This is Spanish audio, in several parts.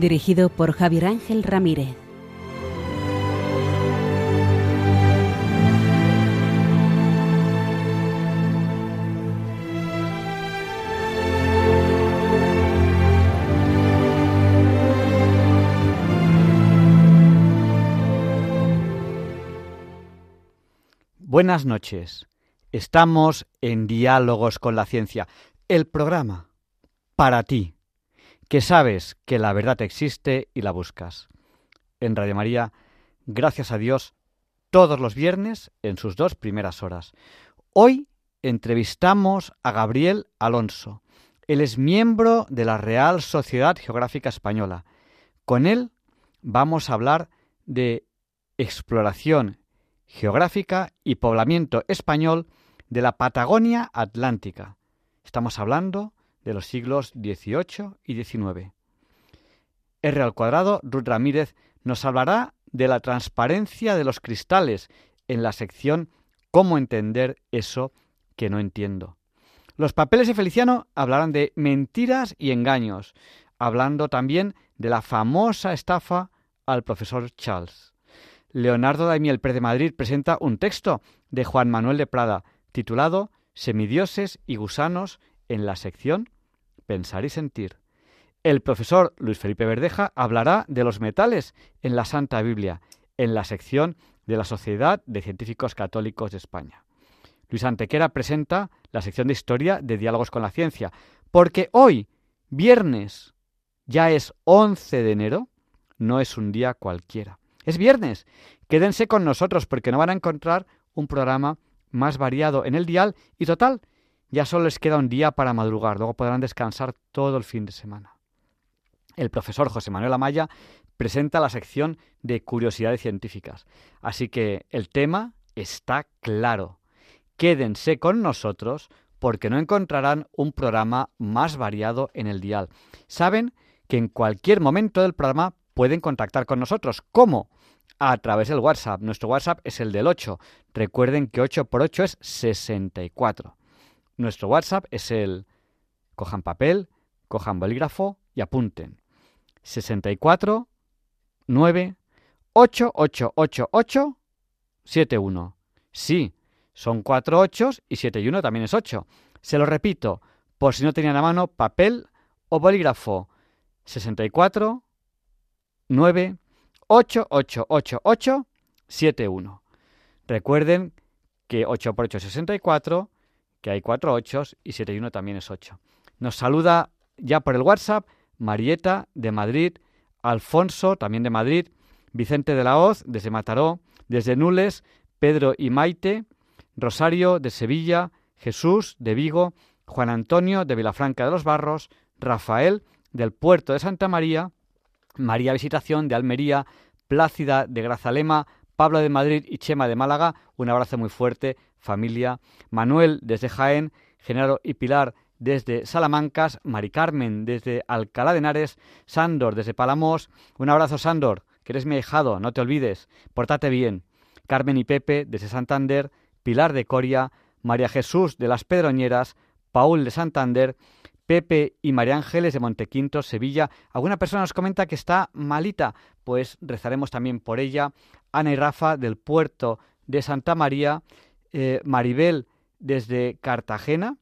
Dirigido por Javier Ángel Ramírez. Buenas noches. Estamos en Diálogos con la Ciencia, el programa para ti, que sabes que la verdad existe y la buscas. En Radio María, gracias a Dios, todos los viernes en sus dos primeras horas. Hoy entrevistamos a Gabriel Alonso. Él es miembro de la Real Sociedad Geográfica Española. Con él vamos a hablar de exploración geográfica y poblamiento español de la Patagonia Atlántica. Estamos hablando de los siglos XVIII y XIX. R al cuadrado, Ruth Ramírez, nos hablará de la transparencia de los cristales en la sección Cómo entender eso que no entiendo. Los papeles de Feliciano hablarán de mentiras y engaños, hablando también de la famosa estafa al profesor Charles. Leonardo Daimiel Pérez de Madrid presenta un texto de Juan Manuel de Prada titulado Semidioses y gusanos en la sección Pensar y sentir. El profesor Luis Felipe Verdeja hablará de los metales en la Santa Biblia, en la sección de la Sociedad de Científicos Católicos de España. Luis Antequera presenta la sección de Historia de Diálogos con la Ciencia, porque hoy, viernes, ya es 11 de enero, no es un día cualquiera. Es viernes. Quédense con nosotros porque no van a encontrar un programa más variado en el dial y total, ya solo les queda un día para madrugar, luego podrán descansar todo el fin de semana. El profesor José Manuel Amaya presenta la sección de curiosidades científicas, así que el tema está claro. Quédense con nosotros porque no encontrarán un programa más variado en el dial. Saben que en cualquier momento del programa pueden contactar con nosotros. ¿Cómo? A través del WhatsApp. Nuestro WhatsApp es el del 8. Recuerden que 8 por 8 es 64. Nuestro WhatsApp es el... Cojan papel, cojan bolígrafo y apunten. 64 9 8 8 8 8 7 1. Sí, son 4 8 y 7 y 1 también es 8. Se lo repito, por si no tenían a mano papel o bolígrafo. 64 9 8 8 8 8 7 1. Recuerden que 8 por 8 es 64, que hay 4 8 y 7 y 1 también es 8. Nos saluda ya por el WhatsApp Marieta de Madrid, Alfonso también de Madrid, Vicente de la Hoz desde Mataró, desde Nules, Pedro y Maite, Rosario de Sevilla, Jesús de Vigo, Juan Antonio de Vilafranca de los Barros, Rafael del puerto de Santa María, María Visitación de Almería, Plácida de Grazalema, Pablo de Madrid y Chema de Málaga. Un abrazo muy fuerte, familia. Manuel desde Jaén, Genaro y Pilar desde Salamancas, Mari Carmen desde Alcalá de Henares, Sándor desde Palamos. Un abrazo, Sándor, que eres mi hijado, no te olvides. Portate bien. Carmen y Pepe desde Santander, Pilar de Coria, María Jesús de las Pedroñeras, Paul de Santander, Pepe y María Ángeles de Montequinto, Sevilla. Alguna persona nos comenta que está malita, pues rezaremos también por ella. Ana y Rafa del puerto de Santa María, eh, Maribel desde Cartagena,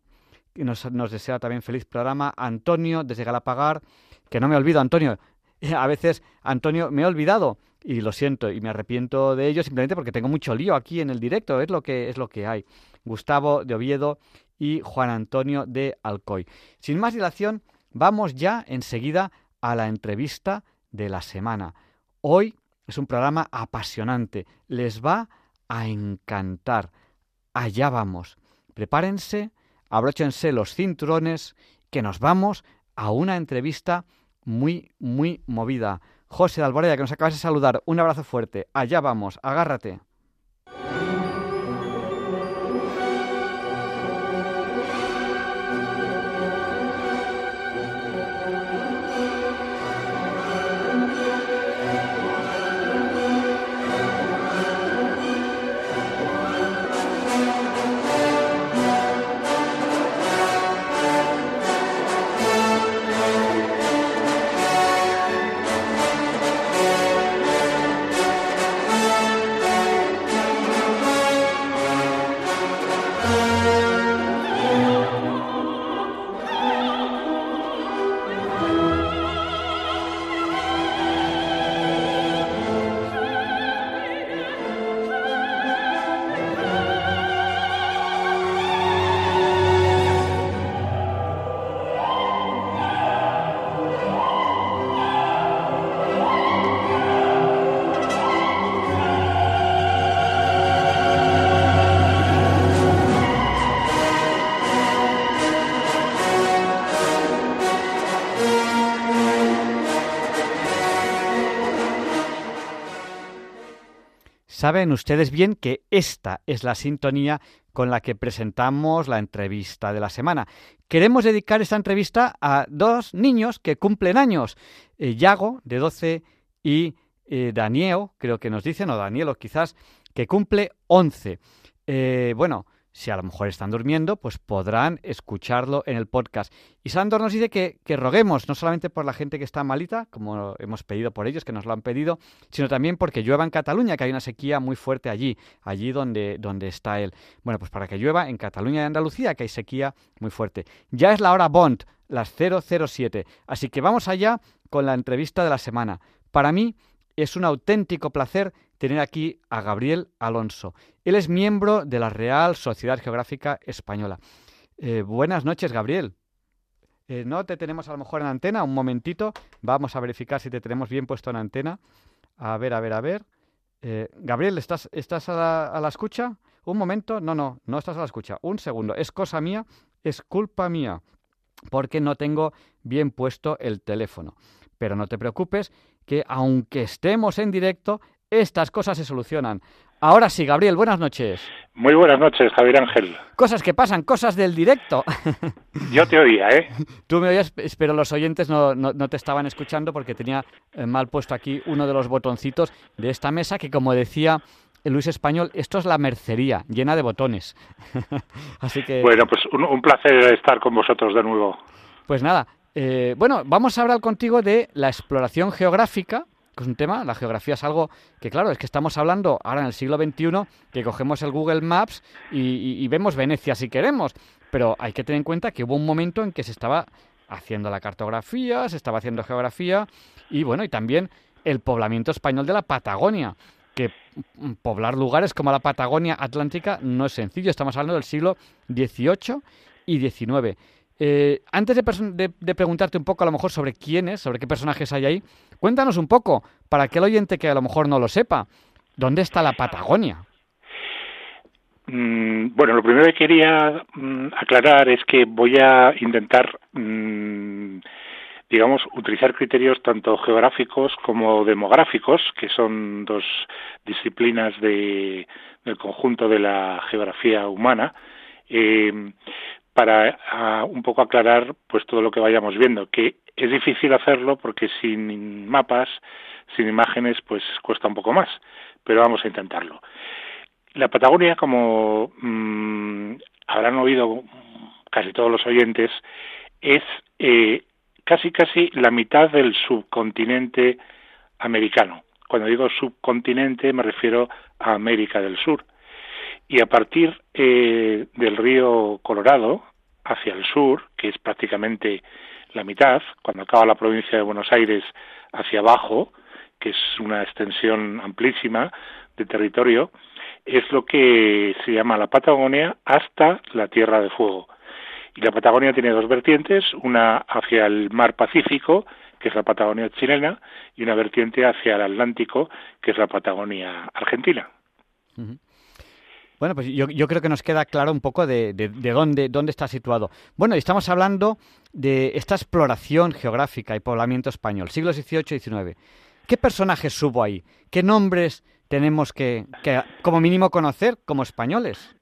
que nos, nos, desea también feliz programa. Antonio desde Galapagar, que no me olvido, Antonio. A veces, Antonio, me he olvidado y lo siento y me arrepiento de ello simplemente porque tengo mucho lío aquí en el directo, es lo que es lo que hay. Gustavo de Oviedo y Juan Antonio de Alcoy. Sin más dilación, vamos ya enseguida a la entrevista de la semana. Hoy es un programa apasionante, les va a encantar. Allá vamos. Prepárense, abróchense los cinturones, que nos vamos a una entrevista muy, muy movida. José de Alboraya, que nos acabas de saludar. Un abrazo fuerte. Allá vamos, agárrate. Saben ustedes bien que esta es la sintonía con la que presentamos la entrevista de la semana. Queremos dedicar esta entrevista a dos niños que cumplen años, eh, Yago, de 12, y eh, Daniel, creo que nos dicen, o Danielo quizás, que cumple 11. Eh, bueno, si a lo mejor están durmiendo, pues podrán escucharlo en el podcast. Y Sandor nos dice que, roguemos, no solamente por la gente que está malita, como hemos pedido por ellos, que nos lo han pedido, sino también porque llueva en Cataluña, que hay una sequía muy fuerte allí, allí donde, donde está él. Bueno, pues para que llueva en Cataluña y Andalucía, que hay sequía muy fuerte. Ya es la hora Bond, las 007. Así que vamos allá con la entrevista de la semana. Para mí es un auténtico placer tener aquí a Gabriel Alonso. Él es miembro de la Real Sociedad Geográfica Española. Eh, buenas noches, Gabriel. Eh, no te tenemos a lo mejor en antena, un momentito. Vamos a verificar si te tenemos bien puesto en antena. A ver, a ver, a ver. Eh, Gabriel, ¿estás, estás a, la, a la escucha? Un momento. No, no, no estás a la escucha. Un segundo. Es cosa mía, es culpa mía, porque no tengo bien puesto el teléfono. Pero no te preocupes, que aunque estemos en directo, estas cosas se solucionan. Ahora sí, Gabriel, buenas noches. Muy buenas noches, Javier Ángel. Cosas que pasan, cosas del directo. Yo te oía, ¿eh? Tú me oías, pero los oyentes no, no, te estaban escuchando porque tenía eh, mal puesto aquí uno de los botoncitos de esta mesa que, como decía Luis Español, esto es la mercería, llena de botones. Así que... Bueno, pues un, placer estar con vosotros de nuevo. Pues nada, eh, bueno, vamos a hablar contigo de la exploración geográfica, que es un tema, la geografía es algo que, claro, es que estamos hablando ahora en el siglo XXI, que cogemos el Google Maps y, vemos Venecia si queremos, pero hay que tener en cuenta que hubo un momento en que se estaba haciendo la cartografía, se estaba haciendo geografía y, bueno, y también el poblamiento español de la Patagonia, que poblar lugares como la Patagonia Atlántica no es sencillo, estamos hablando del siglo XVIII y XIX. Eh, antes de, preguntarte un poco a lo mejor sobre quiénes, sobre qué personajes hay ahí, cuéntanos un poco, para aquel oyente que a lo mejor no lo sepa, ¿dónde está la Patagonia? Mm, bueno, lo primero que quería mm, aclarar es que voy a intentar, mm, digamos, utilizar criterios tanto geográficos como demográficos, que son dos disciplinas del conjunto de la geografía humana. Eh, para un poco aclarar pues todo lo que vayamos viendo, que es difícil hacerlo porque sin mapas, sin imágenes, pues cuesta un poco más, pero vamos a intentarlo. La Patagonia, como mm, habrán oído casi todos los oyentes, es eh, casi casi la mitad del subcontinente americano. Cuando digo subcontinente me refiero a América del Sur y a partir eh, del río Colorado hacia el sur, que es prácticamente la mitad, cuando acaba la provincia de Buenos Aires hacia abajo, que es una extensión amplísima de territorio, es lo que se llama la Patagonia hasta la Tierra de Fuego. Y la Patagonia tiene dos vertientes, una hacia el mar Pacífico, que es la Patagonia chilena, y una vertiente hacia el Atlántico, que es la Patagonia argentina. Bueno, pues yo, creo que nos queda claro un poco de, dónde, dónde está situado. Bueno, estamos hablando de esta exploración geográfica y poblamiento español, siglos XVIII y XIX. ¿Qué personajes hubo ahí? ¿Qué nombres tenemos que, que como mínimo conocer como españoles?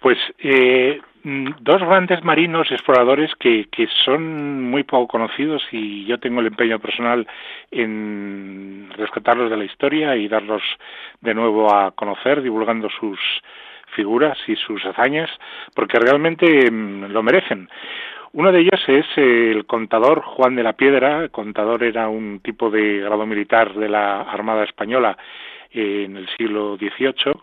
Pues eh, dos grandes marinos exploradores que, son muy poco conocidos y yo tengo el empeño personal en rescatarlos de la historia y darlos de nuevo a conocer, divulgando sus figuras y sus hazañas, porque realmente mm, lo merecen. Uno de ellos es el contador Juan de la Piedra. El contador era un tipo de grado militar de la Armada Española en el siglo XVIII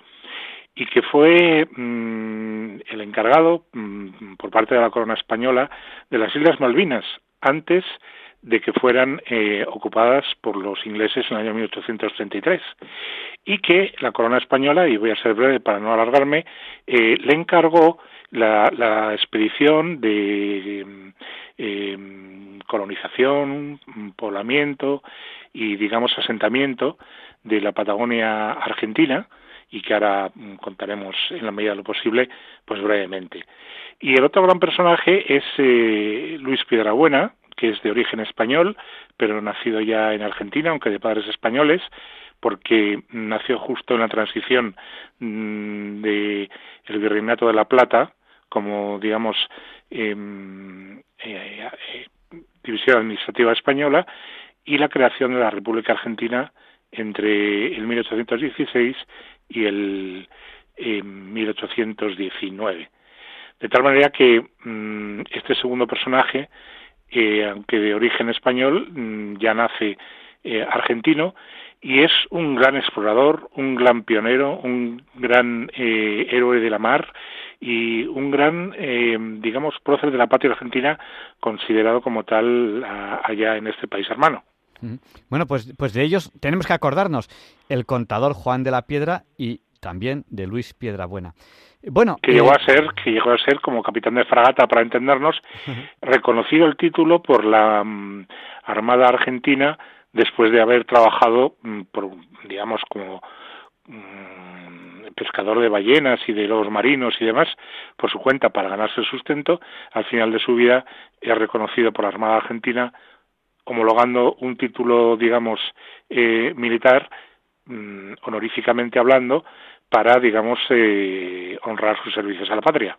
y que fue mm, el encargado mm, por parte de la corona española de las Islas Malvinas antes de que fueran eh, ocupadas por los ingleses en el año 1833 y que la corona española, y voy a ser breve para no alargarme, eh, le encargó la, expedición de em, colonización, poblamiento y, digamos, asentamiento de la Patagonia argentina y que ahora mm, contaremos en la medida de lo posible, pues brevemente. Y el otro gran personaje es eh, Luis Piedrabuena, que es de origen español, pero nacido ya en Argentina, aunque de padres españoles, porque nació justo en la transición mm, de virreinato de la Plata como digamos em, eh, eh, división administrativa española y la creación de la República Argentina entre el 1816 y el 1819. Em, de tal manera que mm, este segundo personaje, eh, aunque de origen español, mm, ya nace argentino y es un gran explorador, un gran pionero, un gran héroe de la mar y un gran, eh, digamos, prócer de la patria argentina considerado como tal allá en este país hermano. Bueno, pues, pues de ellos tenemos que acordarnos, el contador Juan de la Piedra y también de Luis Piedrabuena. Bueno, que llegó a eh, ser, que llegó a ser como capitán de fragata, para entendernos, reconocido el título por la mm, Armada Argentina después de haber trabajado, mm, por, digamos, como mm, pescador de ballenas y de lobos marinos y demás, por su cuenta para ganarse el sustento, al final de su vida es reconocido por la Armada Argentina homologando un título, digamos, eh, militar, mm, honoríficamente hablando, para, digamos, eh, honrar sus servicios a la patria.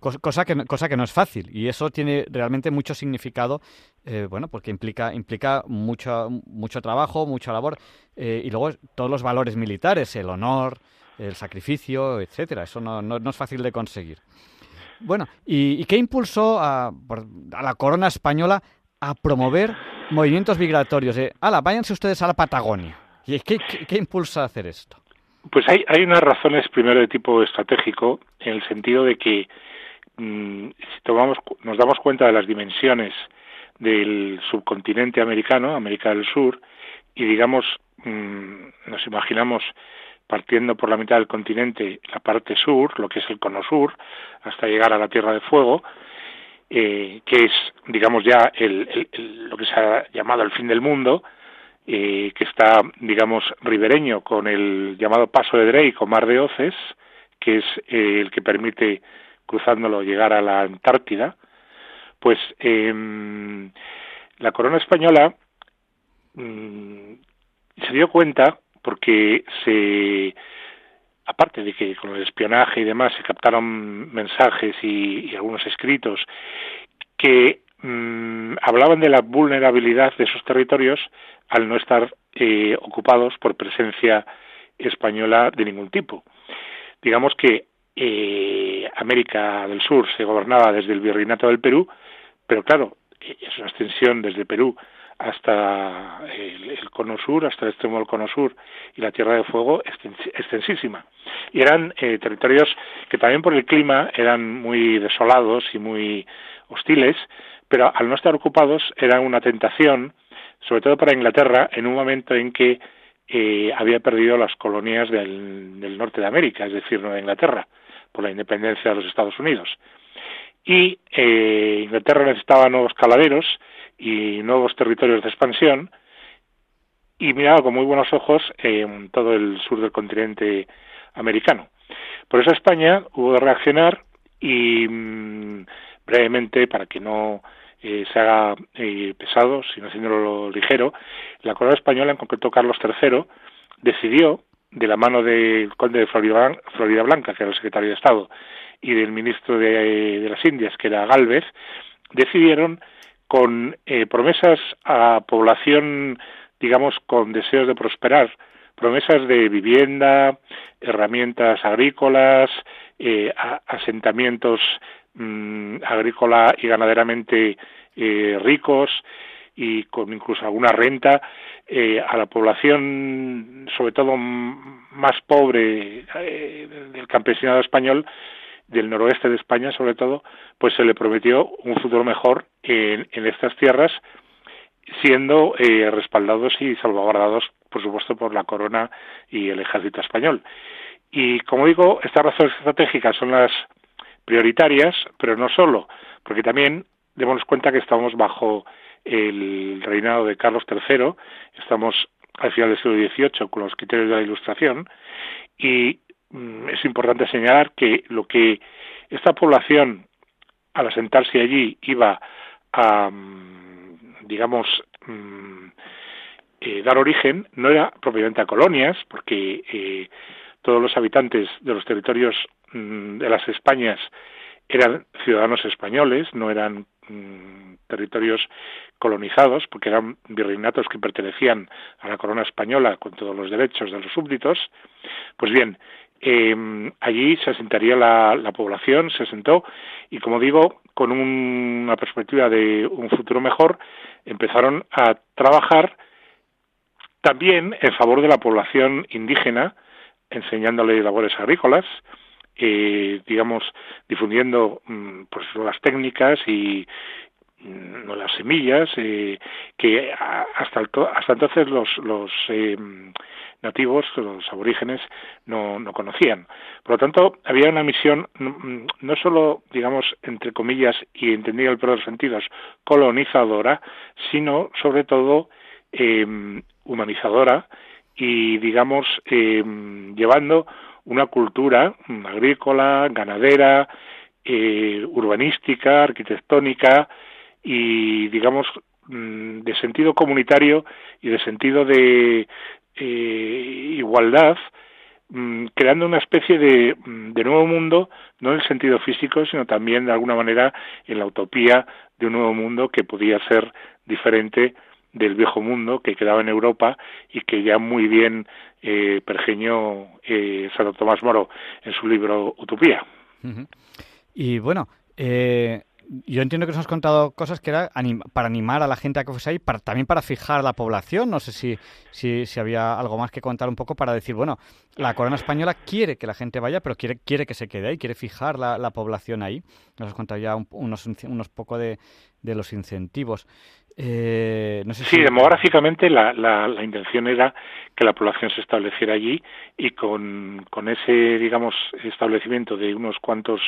Cosa que, cosa que no es fácil y eso tiene realmente mucho significado, eh, bueno, porque implica, implica mucho, mucho trabajo, mucha labor y luego todos los valores militares, el honor, el sacrificio, etcétera. Eso no, no, es fácil de conseguir. Bueno, ¿y, qué impulsó a, la corona española a promover movimientos migratorios? Eh, ala, váyanse ustedes a la Patagonia. ¿Y qué, qué, impulsa a hacer esto? Pues hay, hay unas razones primero de tipo estratégico, en el sentido de que mm, si tomamos, nos damos cuenta de las dimensiones del subcontinente americano, América del Sur, y digamos, mm, nos imaginamos partiendo por la mitad del continente, la parte sur, lo que es el cono sur, hasta llegar a la Tierra de Fuego, eh, que es, digamos, ya el, lo que se ha llamado el fin del mundo, eh, que está, digamos, ribereño con el llamado Paso de Drake o Mar de Oces, que es eh, el que permite, cruzándolo, llegar a la Antártida, pues em, la corona española mm, se dio cuenta porque se aparte de que con el espionaje y demás se captaron mensajes y, algunos escritos que mm, hablaban de la vulnerabilidad de esos territorios al no estar eh, ocupados por presencia española de ningún tipo. Digamos que eh, América del Sur se gobernaba desde el Virreinato del Perú, pero claro, es una extensión desde Perú hasta el, cono sur, hasta el extremo del cono sur y la Tierra de Fuego extensísima. Y eran eh, territorios que también por el clima eran muy desolados y muy hostiles, pero al no estar ocupados era una tentación, sobre todo para Inglaterra, en un momento en que eh, había perdido las colonias del, del norte de América, es decir, Nueva Inglaterra, por la independencia de los Estados Unidos. Y eh, Inglaterra necesitaba nuevos caladeros, y nuevos territorios de expansión y miraba con muy buenos ojos en todo el sur del continente americano. Por eso España hubo de reaccionar y mm, brevemente, para que no eh, se haga eh, pesado, sino haciéndolo ligero, la corona española, en concreto Carlos III, decidió, de la mano del conde de Florida, Florida Blanca, que era el secretario de Estado, y del ministro de las Indias, que era Galvez, decidieron con eh, promesas a población, digamos, con deseos de prosperar, promesas de vivienda, herramientas agrícolas, eh, asentamientos mm, agrícola y ganaderamente eh, ricos y con incluso alguna renta eh, a la población, sobre todo más pobre del campesinado español, del noroeste de España sobre todo, pues se le prometió un futuro mejor en, estas tierras, siendo respaldados y salvaguardados por supuesto, por la corona y el ejército español. Y como digo, estas razones estratégicas son las prioritarias, pero no solo, porque también demos cuenta que estamos bajo el reinado de Carlos III, estamos al final del siglo XVIII con los criterios de la Ilustración, y es importante señalar que lo que esta población, al asentarse allí, iba a, mm, digamos, mm, eh, dar origen no era propiamente a colonias, porque eh, todos los habitantes de los territorios mm, de las Españas eran ciudadanos españoles, no eran mm, territorios colonizados, porque eran virreinatos que pertenecían a la corona española con todos los derechos de los súbditos. Pues bien, em, allí se asentaría la, la, población, se asentó y, como digo, con una perspectiva de un futuro mejor, empezaron a trabajar también en favor de la población indígena, enseñándole labores agrícolas, eh, digamos, difundiendo mm, pues nuevas técnicas y mm, nuevas semillas eh, que hasta hasta entonces los los eh, nativos los aborígenes no, no conocían. Por lo tanto había una misión mm, no solo digamos entre comillas y entendía el peor de los sentidos colonizadora sino sobre todo eh, humanizadora y, digamos, eh, llevando una cultura agrícola, ganadera, eh, urbanística, arquitectónica y, digamos, mm, de sentido comunitario y de sentido de eh, igualdad, mm, creando una especie de, mm, de, nuevo mundo, no en el sentido físico, sino también de alguna manera en la utopía de un nuevo mundo que podía ser diferente del viejo mundo que quedaba en Europa y que ya muy bien eh, pergeñó eh, Santo Tomás Moro en su libro Utopía. Y bueno, eh, yo entiendo que nos has contado cosas que era para animar a la gente a que fuese ahí, para, también para fijar la población. No sé si, si, si, había algo más que contar un poco para decir, bueno, la corona española quiere que la gente vaya, pero quiere, quiere que se quede ahí, quiere fijar la, la población ahí. Nos has contado ya unos, unos poco de, de los incentivos. Eh, no sé sí, demográficamente la, la, la, intención era que la población se estableciera allí y con, con ese, digamos, establecimiento de unos cuantos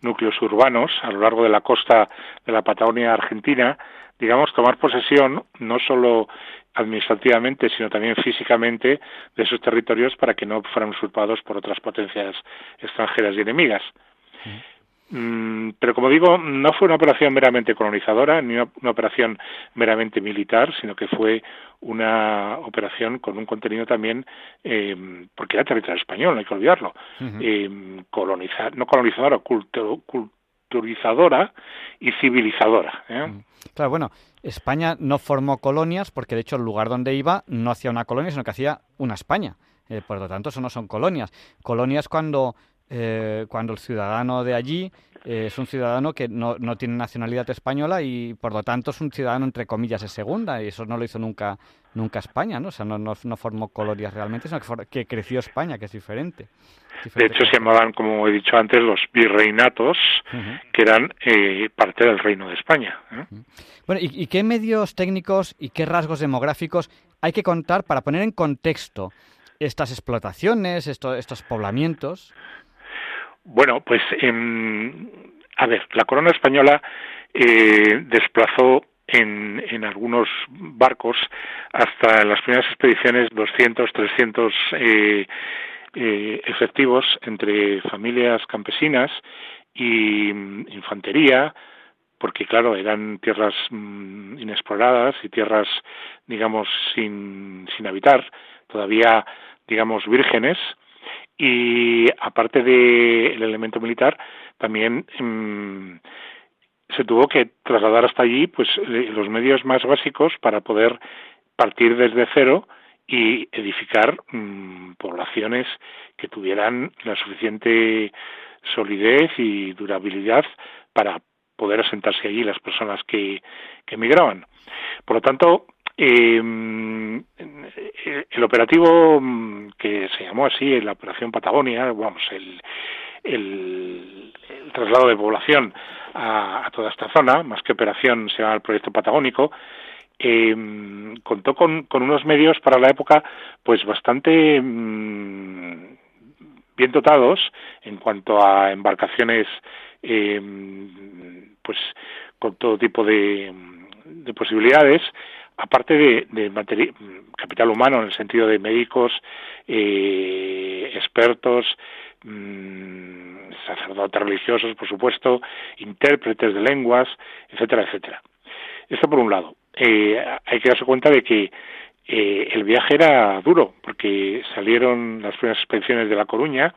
núcleos urbanos a lo largo de la costa de la Patagonia Argentina, digamos, tomar posesión no solo administrativamente, sino también físicamente de esos territorios para que no fueran usurpados por otras potencias extranjeras y enemigas. Pero como digo, no fue una operación meramente colonizadora ni una, operación meramente militar, sino que fue una operación con un contenido también, eh, porque era territorio español, no hay que olvidarlo, eh, no colonizadora, culturizadora y civilizadora. ¿eh? Claro, bueno, España no formó colonias porque de hecho el lugar donde iba no hacía una colonia, sino que hacía una España. por lo tanto, eso no son colonias. Colonias cuando eh, cuando el ciudadano de allí eh, es un ciudadano que no, no, tiene nacionalidad española y por lo tanto es un ciudadano entre comillas de segunda y eso no lo hizo nunca nunca España, ¿no? O sea, no, no, formó colonias realmente, sino que, creció España, que es diferente. de hecho, se llamaban, como he dicho antes, los virreinatos, que eran eh, parte del reino de España. Bueno, ¿y, ¿y, qué medios técnicos y qué rasgos demográficos hay que contar para poner en contexto estas explotaciones, estos, estos poblamientos? Bueno, pues a ver, la corona española eh, desplazó en, en, algunos barcos hasta las primeras expediciones 200, 300 eh, eh, efectivos entre familias campesinas y mm, infantería, porque claro, eran tierras mm, inexploradas y tierras, digamos, sin, sin habitar, todavía, digamos, vírgenes, y aparte del elemento militar, también mm, se tuvo que trasladar hasta allí pues los medios más básicos para poder partir desde cero y edificar mm, poblaciones que tuvieran la suficiente solidez y durabilidad para poder asentarse allí las personas que, que emigraban. Por lo tanto, eh, el operativo mm, que se llamó así, la Operación Patagonia, vamos, el, el, traslado de población a, toda esta zona, más que operación se llama el Proyecto Patagónico, eh, contó con, unos medios para la época pues bastante mm, bien dotados en cuanto a embarcaciones eh, pues con todo tipo de posibilidades aparte de, de capital humano en el sentido de médicos eh, expertos mm, sacerdotes religiosos por supuesto intérpretes de lenguas etcétera etcétera. Esto por un lado. Eh, hay que darse cuenta de que eh, el viaje era duro porque salieron las primeras expediciones de La Coruña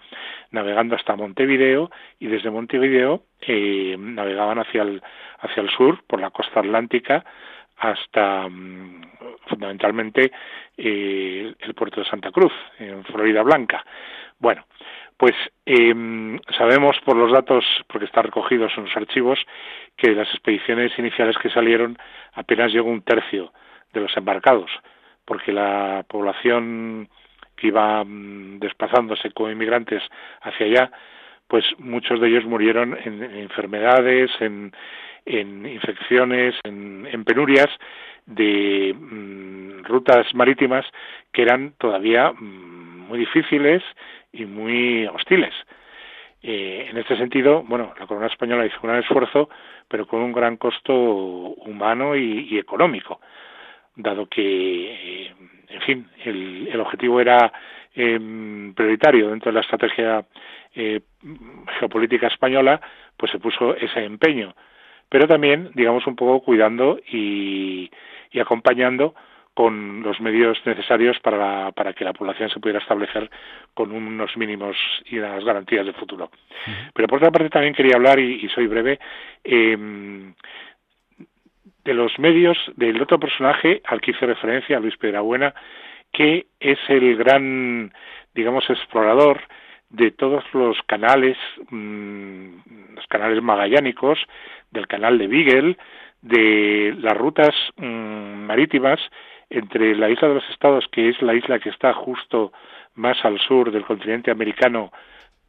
navegando hasta Montevideo y desde Montevideo eh, navegaban hacia el, hacia el sur por la costa atlántica hasta mm, fundamentalmente eh, el puerto de Santa Cruz en Florida Blanca. Bueno, pues eh, sabemos por los datos, porque están recogidos en los archivos, que las expediciones iniciales que salieron apenas llegó un tercio de los embarcados porque la población que iba mm, desplazándose como inmigrantes hacia allá, pues muchos de ellos murieron en, enfermedades, en, infecciones, en, penurias de mm, rutas marítimas que eran todavía mm, muy difíciles y muy hostiles. Eh, en este sentido, bueno, la corona española hizo un gran esfuerzo, pero con un gran costo humano y económico dado que, eh, en fin, el, el objetivo era eh, prioritario dentro de la estrategia eh, geopolítica española, pues se puso ese empeño. Pero también, digamos, un poco cuidando y, y acompañando con los medios necesarios para, para que la población se pudiera establecer con unos mínimos y unas garantías de futuro. Pero por otra parte también quería hablar, y, y soy breve, eh, de los medios del otro personaje al que hice referencia, Luis Pedrabuena, que es el gran, digamos, explorador de todos los canales, mm, los canales magallánicos, del canal de Beagle, de las rutas mm, marítimas entre la isla de los estados, que es la isla que está justo más al sur del continente americano,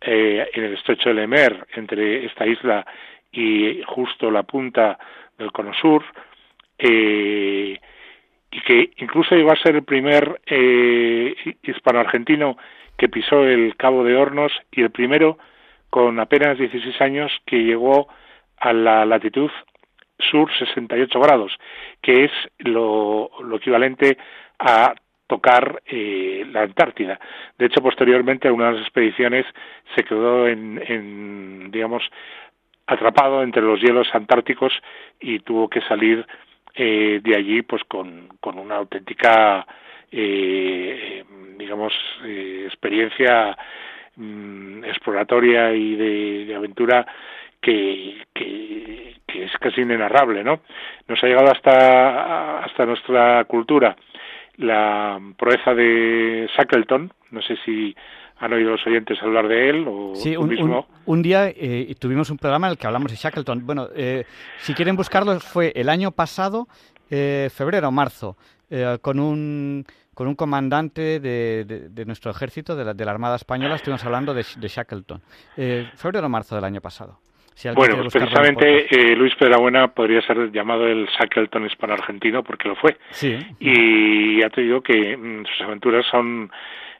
eh, en el estrecho de Lemer, entre esta isla y justo la punta del Cono Sur, eh, y que incluso iba a ser el primer eh, hispano-argentino que pisó el Cabo de Hornos y el primero con apenas 16 años que llegó a la latitud sur 68 grados, que es lo, equivalente a tocar eh, la Antártida. De hecho, posteriormente, en una de las expediciones se quedó en, en, digamos, atrapado entre los hielos antárticos y tuvo que salir eh, de allí pues con, con una auténtica eh, digamos eh, experiencia mm, exploratoria y de, aventura que, que, que, es casi inenarrable no nos ha llegado hasta hasta nuestra cultura la proeza de Shackleton no sé si han oído los oyentes hablar de él o sí, un, Un, día eh, tuvimos un programa en el que hablamos de Shackleton. Bueno, eh, si quieren buscarlo, fue el año pasado, eh, febrero o marzo, con un con un comandante de, de, nuestro ejército, de la, de la, Armada Española, estuvimos hablando de, Shackleton. febrero o marzo del año pasado. Bueno, pues precisamente Luis Pedrabuena podría ser llamado el Shackleton hispano-argentino porque lo fue. Sí. Y ha te digo que mm, sus aventuras son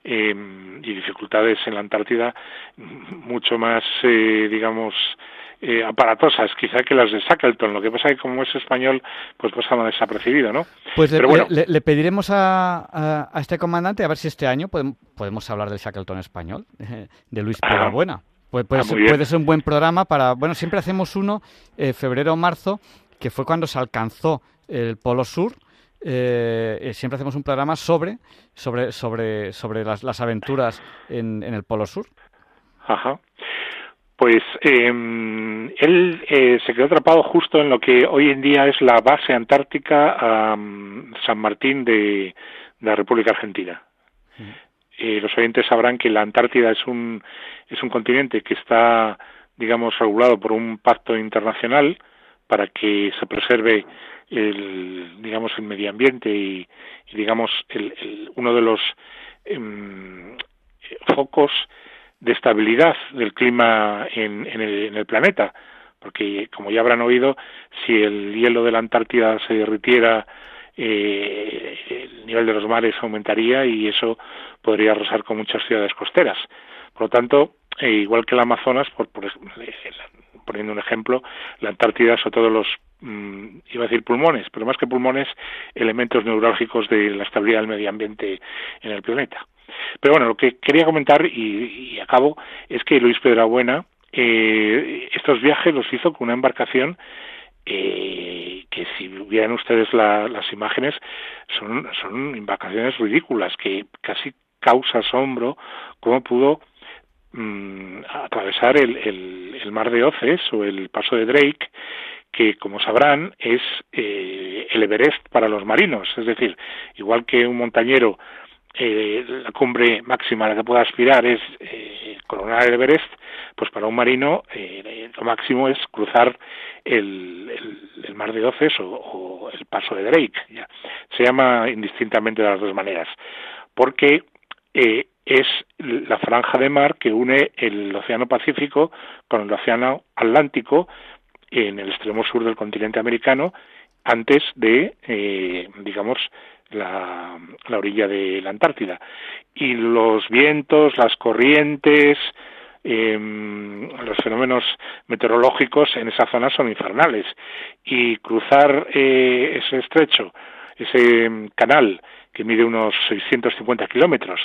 eh, y dificultades en la Antártida mucho más, eh, digamos, eh, aparatosas quizá que las de Shackleton. Lo que pasa es que como es español, pues pasa más desapercibido, ¿no? Pues le, bueno. le, pediremos a, a, este comandante a ver si este año podemos, podemos hablar del Shackleton español, de Luis Buena Pues puede, Ah, ser, muy bien. puede ser un buen programa para... Bueno, siempre hacemos uno, eh, febrero o marzo, que fue cuando se alcanzó el Polo Sur. Eh, eh, siempre hacemos un programa sobre, sobre, sobre, sobre las, las aventuras en, en el Polo Sur. Ajá. Pues eh, él eh, se quedó atrapado justo en lo que hoy en día es la base antártica San Martín de, de la República Argentina. Eh, los oyentes sabrán que la Antártida es un es un continente que está digamos regulado por un pacto internacional para que se preserve el digamos el medio ambiente y, digamos el, el, uno de los em, focos de estabilidad del clima en, en, el, en el planeta. Porque como ya habrán oído si el hielo de la Antártida se derritiera eh, el nivel de los mares aumentaría y eso podría arrasar con muchas ciudades costeras. Por lo tanto, eh, igual que el Amazonas, por, por, poniendo un ejemplo, la Antártida son todos los, mmm, iba a decir pulmones, pero más que pulmones, elementos neurálgicos de la estabilidad del medio ambiente en el planeta. Pero bueno, lo que quería comentar y, y acabo es que Luis Pedrabuena eh, estos viajes los hizo con una embarcación eh, que si vieran ustedes la, las imágenes son, son ridículas que casi causa asombro cómo pudo mmm, atravesar el, el, el, mar de Oces o el paso de Drake que como sabrán es eh, el Everest para los marinos. Es decir igual que un montañero eh, la cumbre máxima a la que pueda aspirar es eh, coronar el Everest, pues para un marino eh, lo máximo es cruzar el, mar de Oces o, o, el paso de Drake. Ya. Se llama indistintamente de las dos maneras, porque eh, es la franja de mar que une el Océano Pacífico con el Océano Atlántico en el extremo sur del continente americano antes de, eh, digamos, la, la, orilla de la Antártida. Y los vientos, las corrientes, eh, los fenómenos meteorológicos en esa zona son infernales. Y cruzar eh, ese estrecho, ese canal que mide unos 650 kilómetros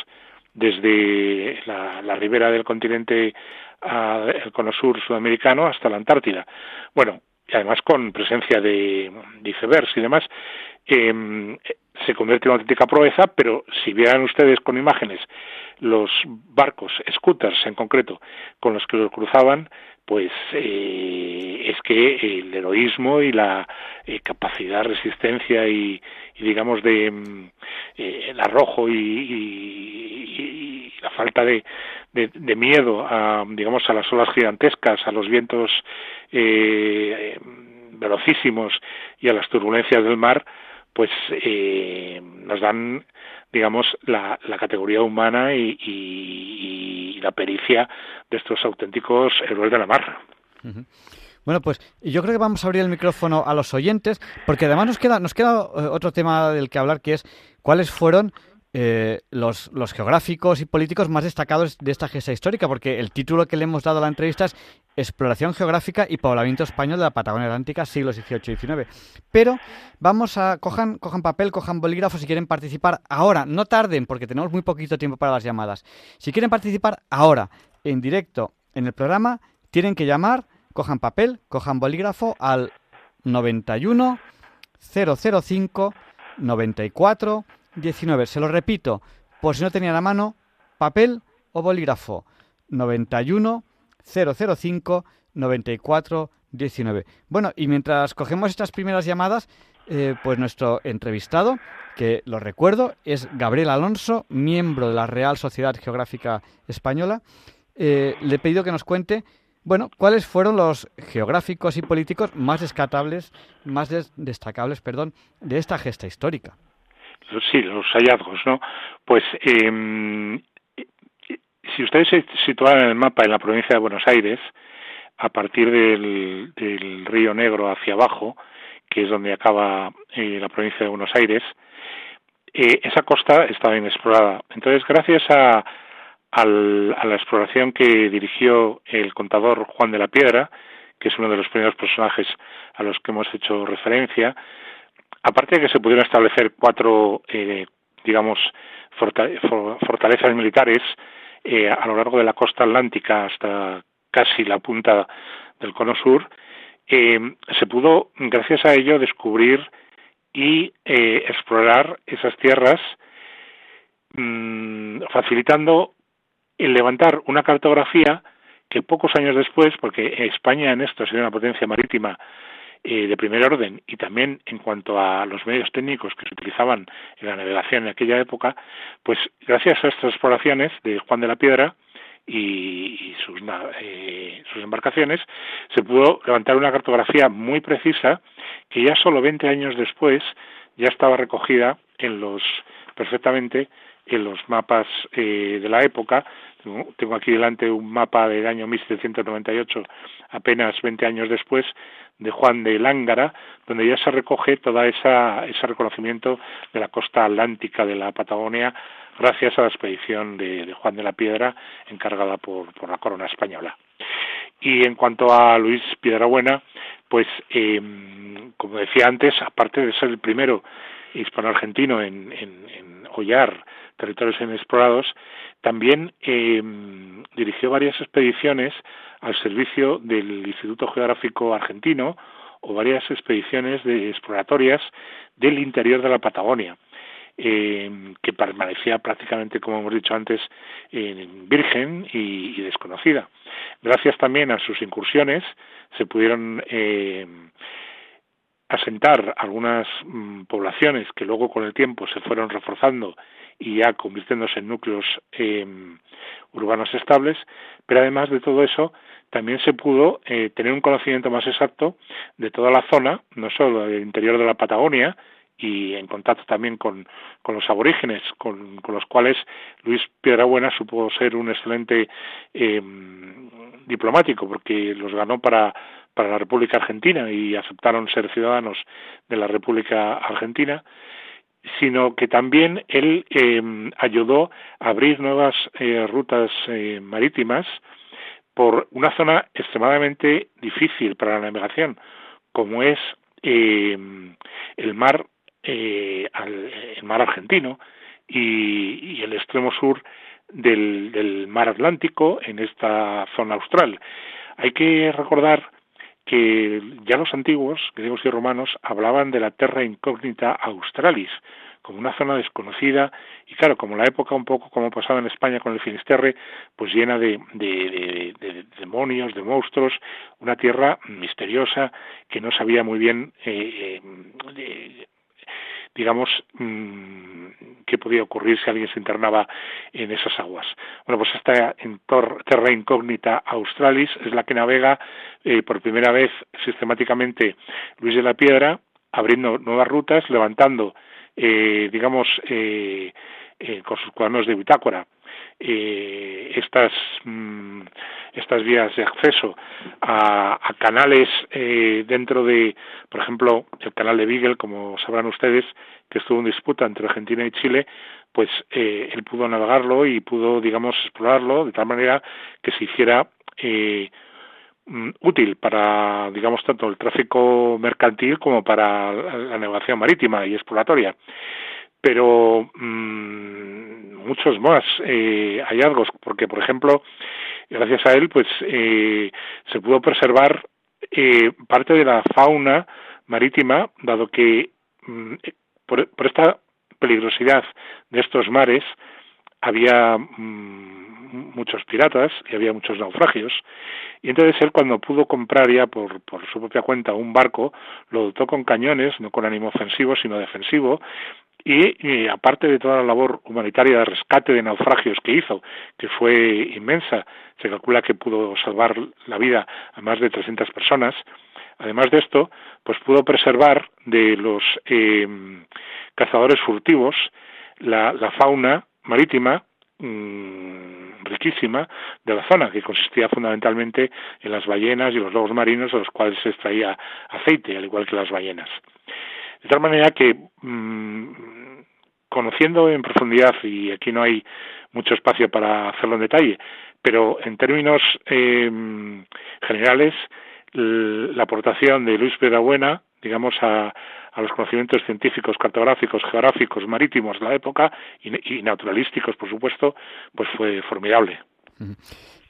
desde la, la, ribera del continente a, el cono sur sudamericano hasta la Antártida. Bueno, y además con presencia de, de icebergs y demás, eh, se convierte en una auténtica proeza, pero si vieran ustedes con imágenes los barcos, scooters en concreto, con los que lo cruzaban, pues eh, es que el heroísmo y la eh, capacidad, resistencia y, digamos de eh, el arrojo y, la falta de, miedo a digamos a las olas gigantescas, a los vientos eh, velocísimos y a las turbulencias del mar, pues eh, nos dan digamos la, la categoría humana y, la pericia de estos auténticos héroes de la mar. Bueno, pues yo creo que vamos a abrir el micrófono a los oyentes, porque además nos queda, nos queda otro tema del que hablar, que es cuáles fueron eh, los, geográficos y políticos más destacados de esta gesta histórica, porque el título que le hemos dado a la entrevista es Exploración geográfica y poblamiento español de la Patagonia Atlántica, siglos XVIII y XIX. Pero vamos a, cojan, cojan papel, cojan bolígrafo si quieren participar ahora, no tarden, porque tenemos muy poquito tiempo para las llamadas. Si quieren participar ahora, en directo, en el programa, tienen que llamar, cojan papel, cojan bolígrafo al 91 005 94 19. Se lo repito, por si no tenía la mano, papel o bolígrafo. 91 005 94 19. Bueno, y mientras cogemos estas primeras llamadas, eh, pues nuestro entrevistado, que lo recuerdo, es Gabriel Alonso, miembro de la Real Sociedad Geográfica Española. Eh, le he pedido que nos cuente, bueno, cuáles fueron los geográficos y políticos más destacables, más des destacables, perdón, de esta gesta histórica sí, los hallazgos, ¿no? Pues eh, si ustedes se situaran en el mapa en la provincia de Buenos Aires, a partir del, del río Negro hacia abajo, que es donde acaba eh, la provincia de Buenos Aires, eh, esa costa estaba inexplorada. Entonces, gracias a, al, a la exploración que dirigió el contador Juan de la Piedra, que es uno de los primeros personajes a los que hemos hecho referencia, aparte de que se pudieron establecer cuatro, eh, digamos, fortalezas militares eh, a lo largo de la costa atlántica hasta casi la punta del cono sur, eh, se pudo, gracias a ello, descubrir y eh, explorar esas tierras, mm, facilitando el levantar una cartografía que pocos años después, porque España en esto sería una potencia marítima eh, de primer orden y también en cuanto a los medios técnicos que se utilizaban en la navegación en aquella época, pues gracias a estas exploraciones de Juan de la Piedra y, sus, eh, sus embarcaciones, se pudo levantar una cartografía muy precisa que ya solo 20 años después ya estaba recogida en los perfectamente en los mapas eh, de la época. Tengo aquí delante un mapa del año 1798, apenas 20 años después, de Juan de Lángara, donde ya se recoge esa ese reconocimiento de la costa atlántica de la Patagonia gracias a la expedición de, Juan de la Piedra encargada por, por, la corona española. Y en cuanto a Luis Piedrabuena, pues eh, como decía antes, aparte de ser el primero hispano-argentino en, en, en hollar territorios inexplorados, también eh, dirigió varias expediciones al servicio del Instituto Geográfico Argentino o varias expediciones de exploratorias del interior de la Patagonia. Eh, que permanecía prácticamente, como hemos dicho antes, virgen y, desconocida. Gracias también a sus incursiones se pudieron eh, asentar algunas mm, poblaciones que luego con el tiempo se fueron reforzando y ya convirtiéndose en núcleos em, urbanos estables, pero además de todo eso, también se pudo eh, tener un conocimiento más exacto de toda la zona, no solo del interior de la Patagonia, y en contacto también con, con los aborígenes, con, con, los cuales Luis Piedrabuena supo ser un excelente eh, diplomático, porque los ganó para, para la República Argentina y aceptaron ser ciudadanos de la República Argentina sino que también él eh, ayudó a abrir nuevas eh, rutas eh, marítimas por una zona extremadamente difícil para la navegación, como es el mar el mar argentino y, el extremo sur del mar Atlántico en esta zona austral. Hay que recordar que ya los antiguos, griegos y romanos, hablaban de la terra incógnita australis, como una zona desconocida, y claro, como la época un poco como pasaba en España con el Finisterre, pues llena de, demonios, de monstruos, una tierra misteriosa que no sabía muy bien eh, eh, digamos, qué podía ocurrir si alguien se internaba en esas aguas. Bueno, pues esta Terra Incógnita Australis es la que navega eh, por primera vez sistemáticamente Luis de la Piedra, abriendo nuevas rutas, levantando, eh, digamos, eh, con sus cuadernos de bitácora, eh, estas mm, estas vías de acceso a, canales eh, dentro de, por ejemplo, el canal de Beagle, como sabrán ustedes, que estuvo en disputa entre Argentina y Chile, pues eh, él pudo navegarlo y pudo, digamos, explorarlo de tal manera que se hiciera eh, mm, útil para, digamos, tanto el tráfico mercantil como para la navegación marítima y exploratoria pero mmm, muchos más eh, hallazgos, porque por ejemplo, gracias a él, pues eh, se pudo preservar eh, parte de la fauna marítima, dado que mm, por, esta peligrosidad de estos mares había mm, muchos piratas y había muchos naufragios. Y entonces él cuando pudo comprar ya por, por su propia cuenta un barco, lo dotó con cañones, no con ánimo ofensivo, sino defensivo, y, aparte de toda la labor humanitaria de rescate de naufragios que hizo, que fue inmensa, se calcula que pudo salvar la vida a más de 300 personas, además de esto, pues pudo preservar de los eh, cazadores furtivos la, fauna marítima mm, riquísima de la zona, que consistía fundamentalmente en las ballenas y los lobos marinos, de los cuales se extraía aceite, al igual que las ballenas. De tal manera que, mm, conociendo en profundidad, y aquí no hay mucho espacio para hacerlo en detalle, pero en términos em, generales, la aportación de Luis Piedrabuena, digamos, a, los conocimientos científicos, cartográficos, geográficos, marítimos de la época y, y naturalísticos, por supuesto, pues fue formidable.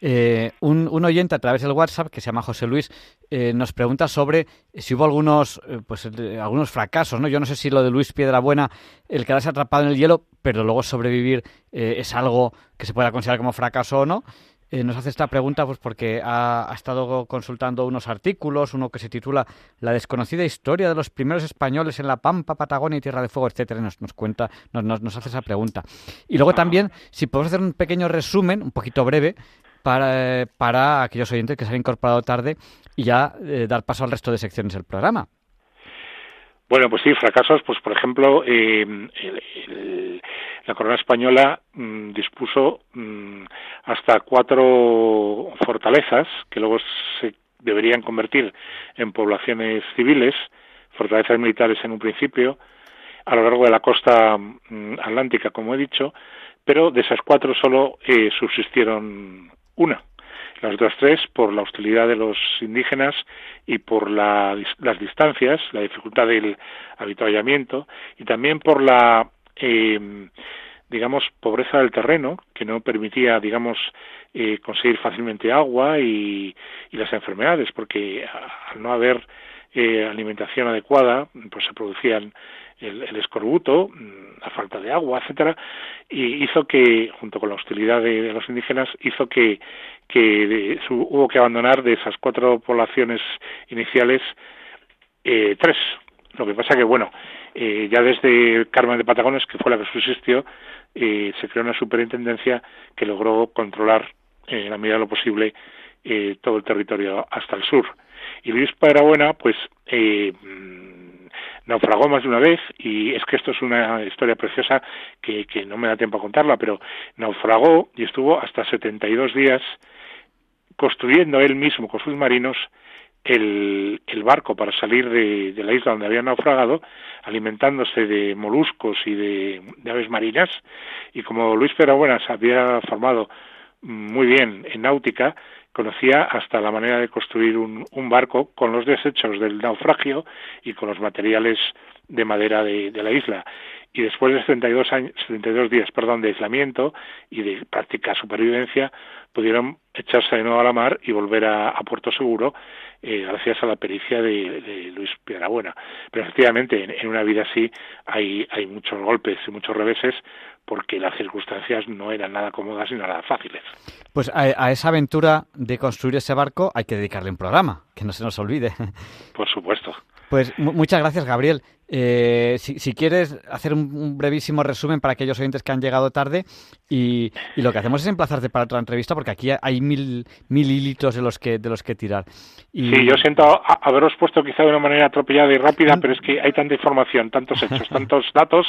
Eh, un, oyente a través del WhatsApp, que se llama José Luis, eh, nos pregunta sobre si hubo algunos, eh, pues, algunos fracasos. ¿no? Yo no sé si lo de Luis Piedrabuena, el quedarse atrapado en el hielo, pero luego sobrevivir es algo que se pueda considerar como fracaso o no. Eh, nos hace esta pregunta pues porque ha, estado consultando unos artículos, uno que se titula La desconocida historia de los primeros españoles en la Pampa, Patagonia y Tierra de Fuego, etcétera, y nos, nos cuenta, nos, nos, hace esa pregunta. Y luego también, si podemos hacer un pequeño resumen, un poquito breve, para, para aquellos oyentes que se han incorporado tarde y ya eh, dar paso al resto de secciones del programa. Bueno, pues sí, fracasos, pues por ejemplo, eh, la corona española mm, dispuso mm, hasta cuatro fortalezas que luego se deberían convertir en poblaciones civiles, fortalezas militares en un principio, a lo largo de la costa mm, atlántica, como he dicho, pero de esas cuatro solo eh, subsistieron una. Las otras tres por la hostilidad de los indígenas y por las distancias, la dificultad del habituallamiento y también por la eh, digamos pobreza del terreno que no permitía digamos eh, conseguir fácilmente agua y, las enfermedades porque al no haber eh, alimentación adecuada pues se producían el, el, escorbuto, la falta de agua, etcétera, y hizo que, junto con la hostilidad de los indígenas, hizo que que hubo que abandonar de esas cuatro poblaciones iniciales eh, tres. Lo que pasa que, bueno, eh, ya desde Carmen de Patagones, que fue la que subsistió, eh, se creó una superintendencia que logró controlar en la medida de lo posible todo el territorio hasta el sur. Y Luis Buena, pues, mm, naufragó más de una vez y es que esto es una historia preciosa que, que no me da tiempo a contarla, pero naufragó y estuvo hasta 72 días construyendo él mismo con sus marinos el, el barco para salir de, de, la isla donde había naufragado, alimentándose de moluscos y de, aves marinas, y como Luis Perabuena se había formado muy bien en náutica, conocía hasta la manera de construir un, barco con los desechos del naufragio y con los materiales de madera de, la isla y después de 72, años, 72 días perdón, de aislamiento y de práctica supervivencia, pudieron echarse de nuevo a la mar y volver a, Puerto Seguro eh, gracias a la pericia de, de, Luis Piedrabuena. Pero efectivamente, en, una vida así hay, hay muchos golpes y muchos reveses porque las circunstancias no eran nada cómodas ni nada fáciles. Pues a, a, esa aventura de construir ese barco hay que dedicarle un programa, que no se nos olvide. Por supuesto. Pues muchas gracias, Gabriel. Eh, si, quieres hacer un, brevísimo resumen para aquellos oyentes que han llegado tarde y, lo que hacemos es emplazarte para otra entrevista porque aquí hay mil, mil hilitos de los que, de los que tirar. Y... Sí, yo siento haberos puesto quizá de una manera atropellada y rápida, mm. pero es que hay tanta información, tantos hechos, tantos datos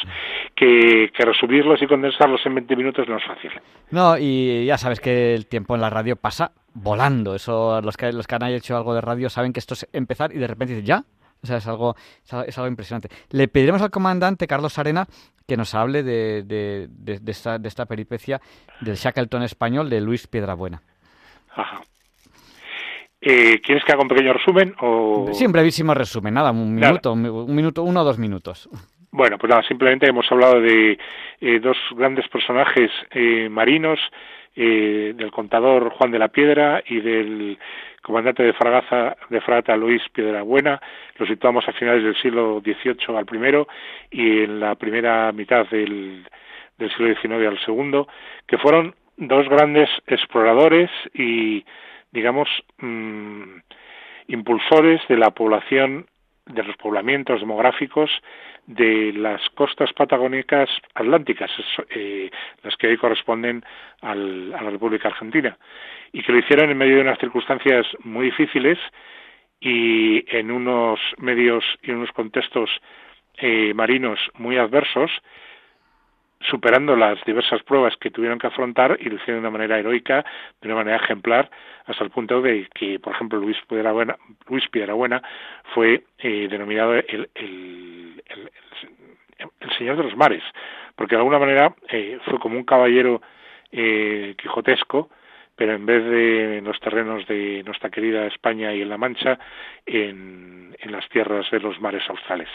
que, que resumirlos y condensarlos en 20 minutos no es fácil. No, y ya sabes que el tiempo en la radio pasa volando. Eso los que, los que han hecho algo de radio saben que esto es empezar y de repente dices, ¿ya? O sea, es algo, es algo impresionante. Le pediremos al comandante Carlos Arena que nos hable de, de, de, esta, de esta peripecia del Shackleton español de Luis Piedrabuena. Ajá. Eh, ¿Quieres que haga un pequeño resumen? O... Sí, un brevísimo resumen, nada, un minuto, un, minuto, uno o dos minutos. Bueno, pues nada, simplemente hemos hablado de eh, dos grandes personajes eh, marinos, del contador Juan de la Piedra y del comandante de fragaza de fragata Luis Piedrabuena, lo situamos a finales del siglo XVIII al primero y en la primera mitad del, siglo XIX al segundo, que fueron dos grandes exploradores y, digamos, mm, impulsores de la población, de los poblamientos demográficos de las costas patagónicas atlánticas, eh, las que hoy corresponden al, a la República Argentina y que lo hicieron en medio de unas circunstancias muy difíciles y en unos medios y unos contextos eh, marinos muy adversos, superando las diversas pruebas que tuvieron que afrontar y lo hicieron de una manera heroica, de una manera ejemplar, hasta el punto de que, por ejemplo, Luis Piedrabuena, Luis fue eh, denominado el, el, Señor de los Mares, porque de alguna manera eh, fue como un caballero eh, quijotesco pero en vez de en los terrenos de nuestra querida España y en La Mancha, en, las tierras de los mares australes.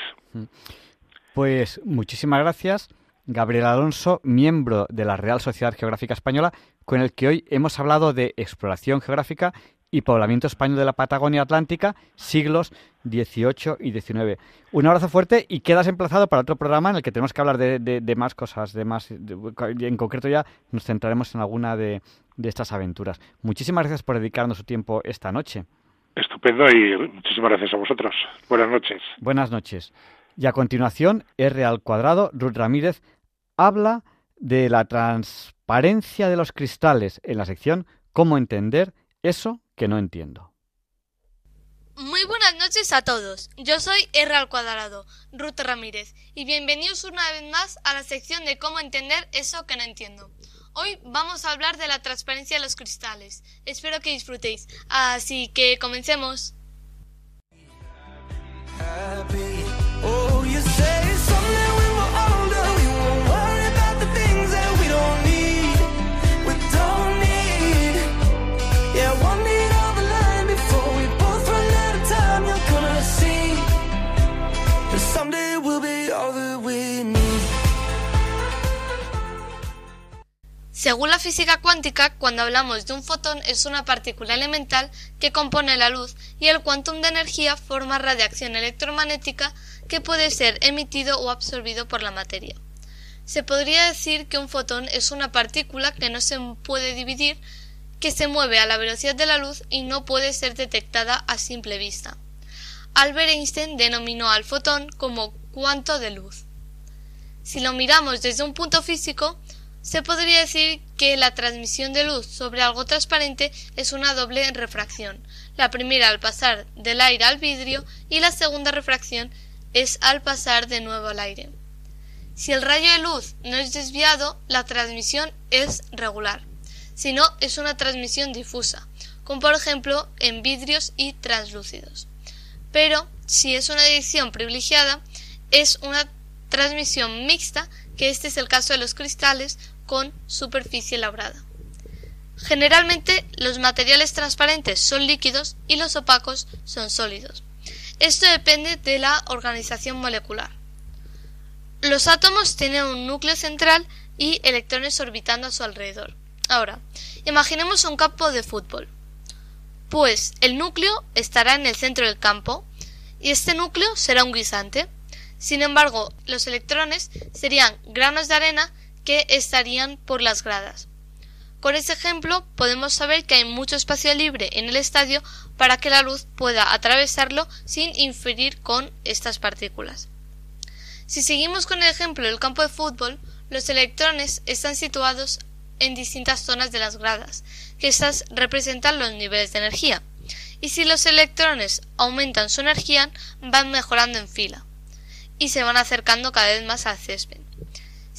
Pues muchísimas gracias. Gabriel Alonso, miembro de la Real Sociedad Geográfica Española, con el que hoy hemos hablado de exploración geográfica y poblamiento español de la Patagonia Atlántica, siglos XVIII y XIX. Un abrazo fuerte y quedas emplazado para otro programa en el que tenemos que hablar de, más cosas, de más, en concreto ya nos centraremos en alguna de, de estas aventuras. Muchísimas gracias por dedicarnos su tiempo esta noche. Estupendo y muchísimas gracias a vosotros. Buenas noches. Buenas noches. Y a continuación, R al cuadrado, Ruth Ramírez habla de la transparencia de los cristales en la sección Cómo entender eso que no entiendo. Muy buenas noches a todos. Yo soy R al cuadrado, Ruth Ramírez, y bienvenidos una vez más a la sección de cómo entender eso que no entiendo. Hoy vamos a hablar de la transparencia de los cristales. Espero que disfrutéis. Así que comencemos. Según la física cuántica, cuando hablamos de un fotón es una partícula elemental que compone la luz y el quantum de energía forma radiación electromagnética que puede ser emitido o absorbido por la materia. Se podría decir que un fotón es una partícula que no se puede dividir, que se mueve a la velocidad de la luz y no puede ser detectada a simple vista. Albert Einstein denominó al fotón como cuanto de luz. Si lo miramos desde un punto físico, se podría decir que la transmisión de luz sobre algo transparente es una doble refracción, la primera al pasar del aire al vidrio y la segunda refracción es al pasar de nuevo al aire. Si el rayo de luz no es desviado, la transmisión es regular, si no es una transmisión difusa, como por ejemplo en vidrios y translúcidos. Pero si es una dirección privilegiada, es una transmisión mixta, que este es el caso de los cristales con superficie labrada. Generalmente los materiales transparentes son líquidos y los opacos son sólidos. Esto depende de la organización molecular. Los átomos tienen un núcleo central y electrones orbitando a su alrededor. Ahora, imaginemos un campo de fútbol. Pues el núcleo estará en el centro del campo y este núcleo será un guisante. Sin embargo, los electrones serían granos de arena que estarían por las gradas. Con este ejemplo podemos saber que hay mucho espacio libre en el estadio para que la luz pueda atravesarlo sin inferir con estas partículas. Si seguimos con el ejemplo del campo de fútbol, los electrones están situados en distintas zonas de las gradas, que estas representan los niveles de energía. Y si los electrones aumentan su energía, van mejorando en fila y se van acercando cada vez más al césped.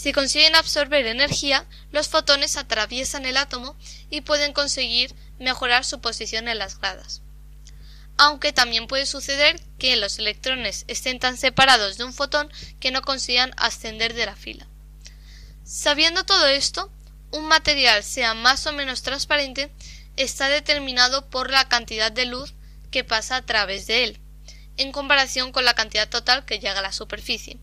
Si consiguen absorber energía, los fotones atraviesan el átomo y pueden conseguir mejorar su posición en las gradas. Aunque también puede suceder que los electrones estén tan separados de un fotón que no consigan ascender de la fila. Sabiendo todo esto, un material sea más o menos transparente está determinado por la cantidad de luz que pasa a través de él, en comparación con la cantidad total que llega a la superficie.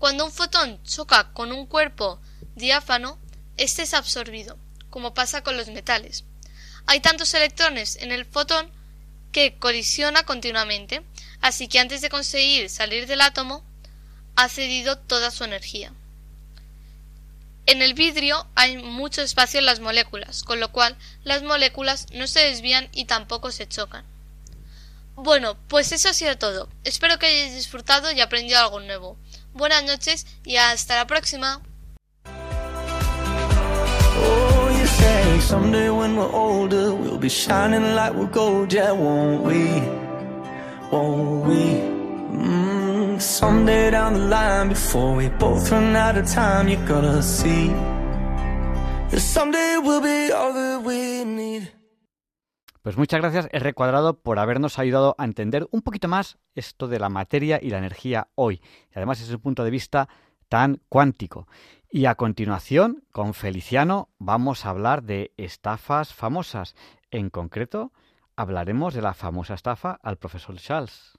Cuando un fotón choca con un cuerpo diáfano, éste es absorbido, como pasa con los metales. Hay tantos electrones en el fotón que colisiona continuamente, así que antes de conseguir salir del átomo, ha cedido toda su energía. En el vidrio hay mucho espacio en las moléculas, con lo cual las moléculas no se desvían y tampoco se chocan. Bueno, pues eso ha sido todo. Espero que hayáis disfrutado y aprendido algo nuevo. Buenas noches y hasta la próxima. Oh, you say someday when we're older we'll be shining like we're gold, yeah, won't we? Won't we? Mm, someday down the line before we both run out of time, you gotta see. That someday we'll be all that we need. Pues muchas gracias, R Cuadrado, por habernos ayudado a entender un poquito más esto de la materia y la energía hoy. Y además desde un punto de vista tan cuántico. Y a continuación, con Feliciano, vamos a hablar de estafas famosas. En concreto, hablaremos de la famosa estafa al profesor Charles.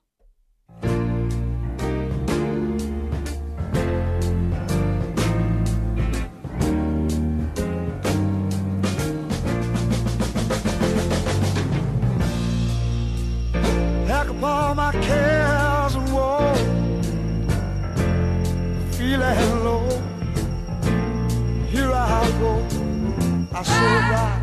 My cares and low, here I go. I.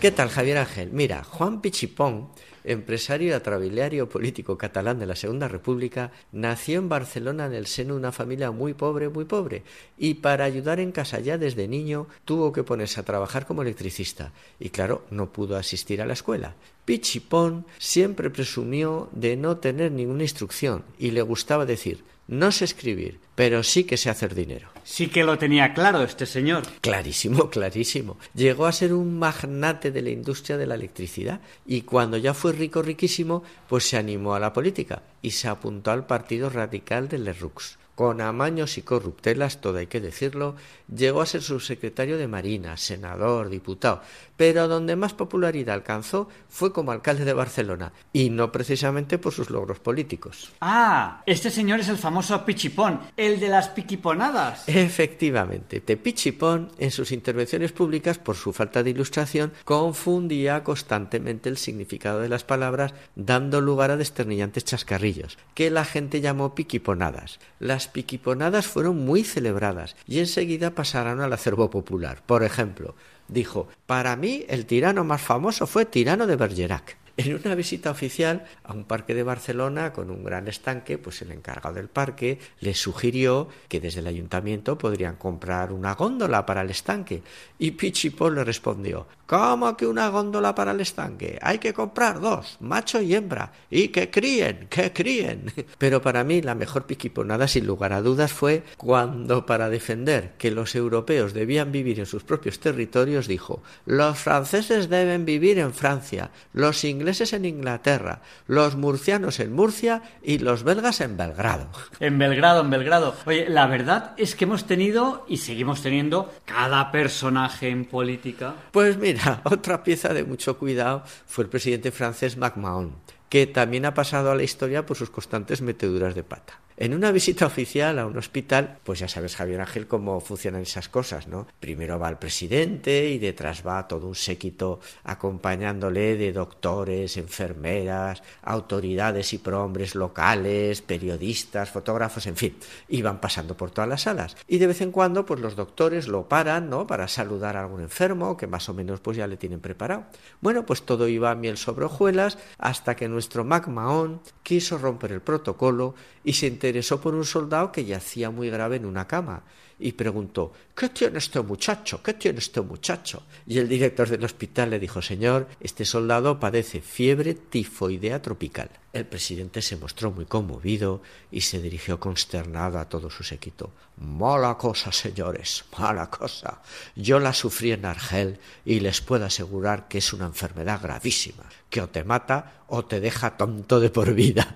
¿Qué tal, Javier Ángel? Mira, Juan Pichipón, empresario y atrabiliario político catalán de la Segunda República, nació en Barcelona en el seno de una familia muy pobre, muy pobre, y para ayudar en casa ya desde niño tuvo que ponerse a trabajar como electricista, y claro, no pudo asistir a la escuela. Pichipón siempre presumió de no tener ninguna instrucción y le gustaba decir no sé escribir, pero sí que sé hacer dinero. Sí que lo tenía claro este señor. Clarísimo, clarísimo. Llegó a ser un magnate de la industria de la electricidad y cuando ya fue rico, riquísimo, pues se animó a la política y se apuntó al Partido Radical de Lerroux. Con amaños y corruptelas, todo hay que decirlo, llegó a ser subsecretario de Marina, senador, diputado, pero donde más popularidad alcanzó fue como alcalde de Barcelona, y no precisamente por sus logros políticos. Ah, este señor es el famoso Pichipón, el de las piquiponadas. Efectivamente, de Pichipón, en sus intervenciones públicas, por su falta de ilustración, confundía constantemente el significado de las palabras, dando lugar a desternillantes chascarrillos, que la gente llamó piquiponadas. Las piquiponadas fueron muy celebradas y enseguida pasaron al acervo popular. Por ejemplo, dijo, para mí el tirano más famoso fue Tirano de Bergerac. En una visita oficial a un parque de Barcelona con un gran estanque, pues el encargado del parque le sugirió que desde el ayuntamiento podrían comprar una góndola para el estanque. Y Pichipón le respondió, ¿cómo que una góndola para el estanque? Hay que comprar dos, macho y hembra, y que críen, que críen. Pero para mí la mejor piquiponada, sin lugar a dudas, fue cuando, para defender que los europeos debían vivir en sus propios territorios, dijo, los franceses deben vivir en Francia, los ingleses en Inglaterra, los murcianos en Murcia y los belgas en Belgrado. En Belgrado, en Belgrado. Oye, la verdad es que hemos tenido y seguimos teniendo cada personaje en política. Pues mira, otra pieza de mucho cuidado fue el presidente francés MacMahon, que también ha pasado a la historia por sus constantes meteduras de pata. En una visita oficial a un hospital, pues ya sabes, Javier Ángel, cómo funcionan esas cosas, ¿no? Primero va el presidente y detrás va todo un séquito acompañándole de doctores, enfermeras, autoridades y prohombres locales, periodistas, fotógrafos, en fin, y van pasando por todas las salas. Y de vez en cuando, pues los doctores lo paran, ¿no? Para saludar a algún enfermo que más o menos pues ya le tienen preparado. Bueno, pues todo iba a miel sobre hojuelas hasta que nuestro Mac Mahon quiso romper el protocolo y se interesó por un soldado que yacía muy grave en una cama y preguntó ¿Qué tiene este muchacho? ¿Qué tiene este muchacho? Y el director del hospital le dijo Señor, este soldado padece fiebre tifoidea tropical. El presidente se mostró muy conmovido y se dirigió consternado a todo su séquito. Mala cosa, señores, mala cosa. Yo la sufrí en Argel y les puedo asegurar que es una enfermedad gravísima, que o te mata o te deja tonto de por vida.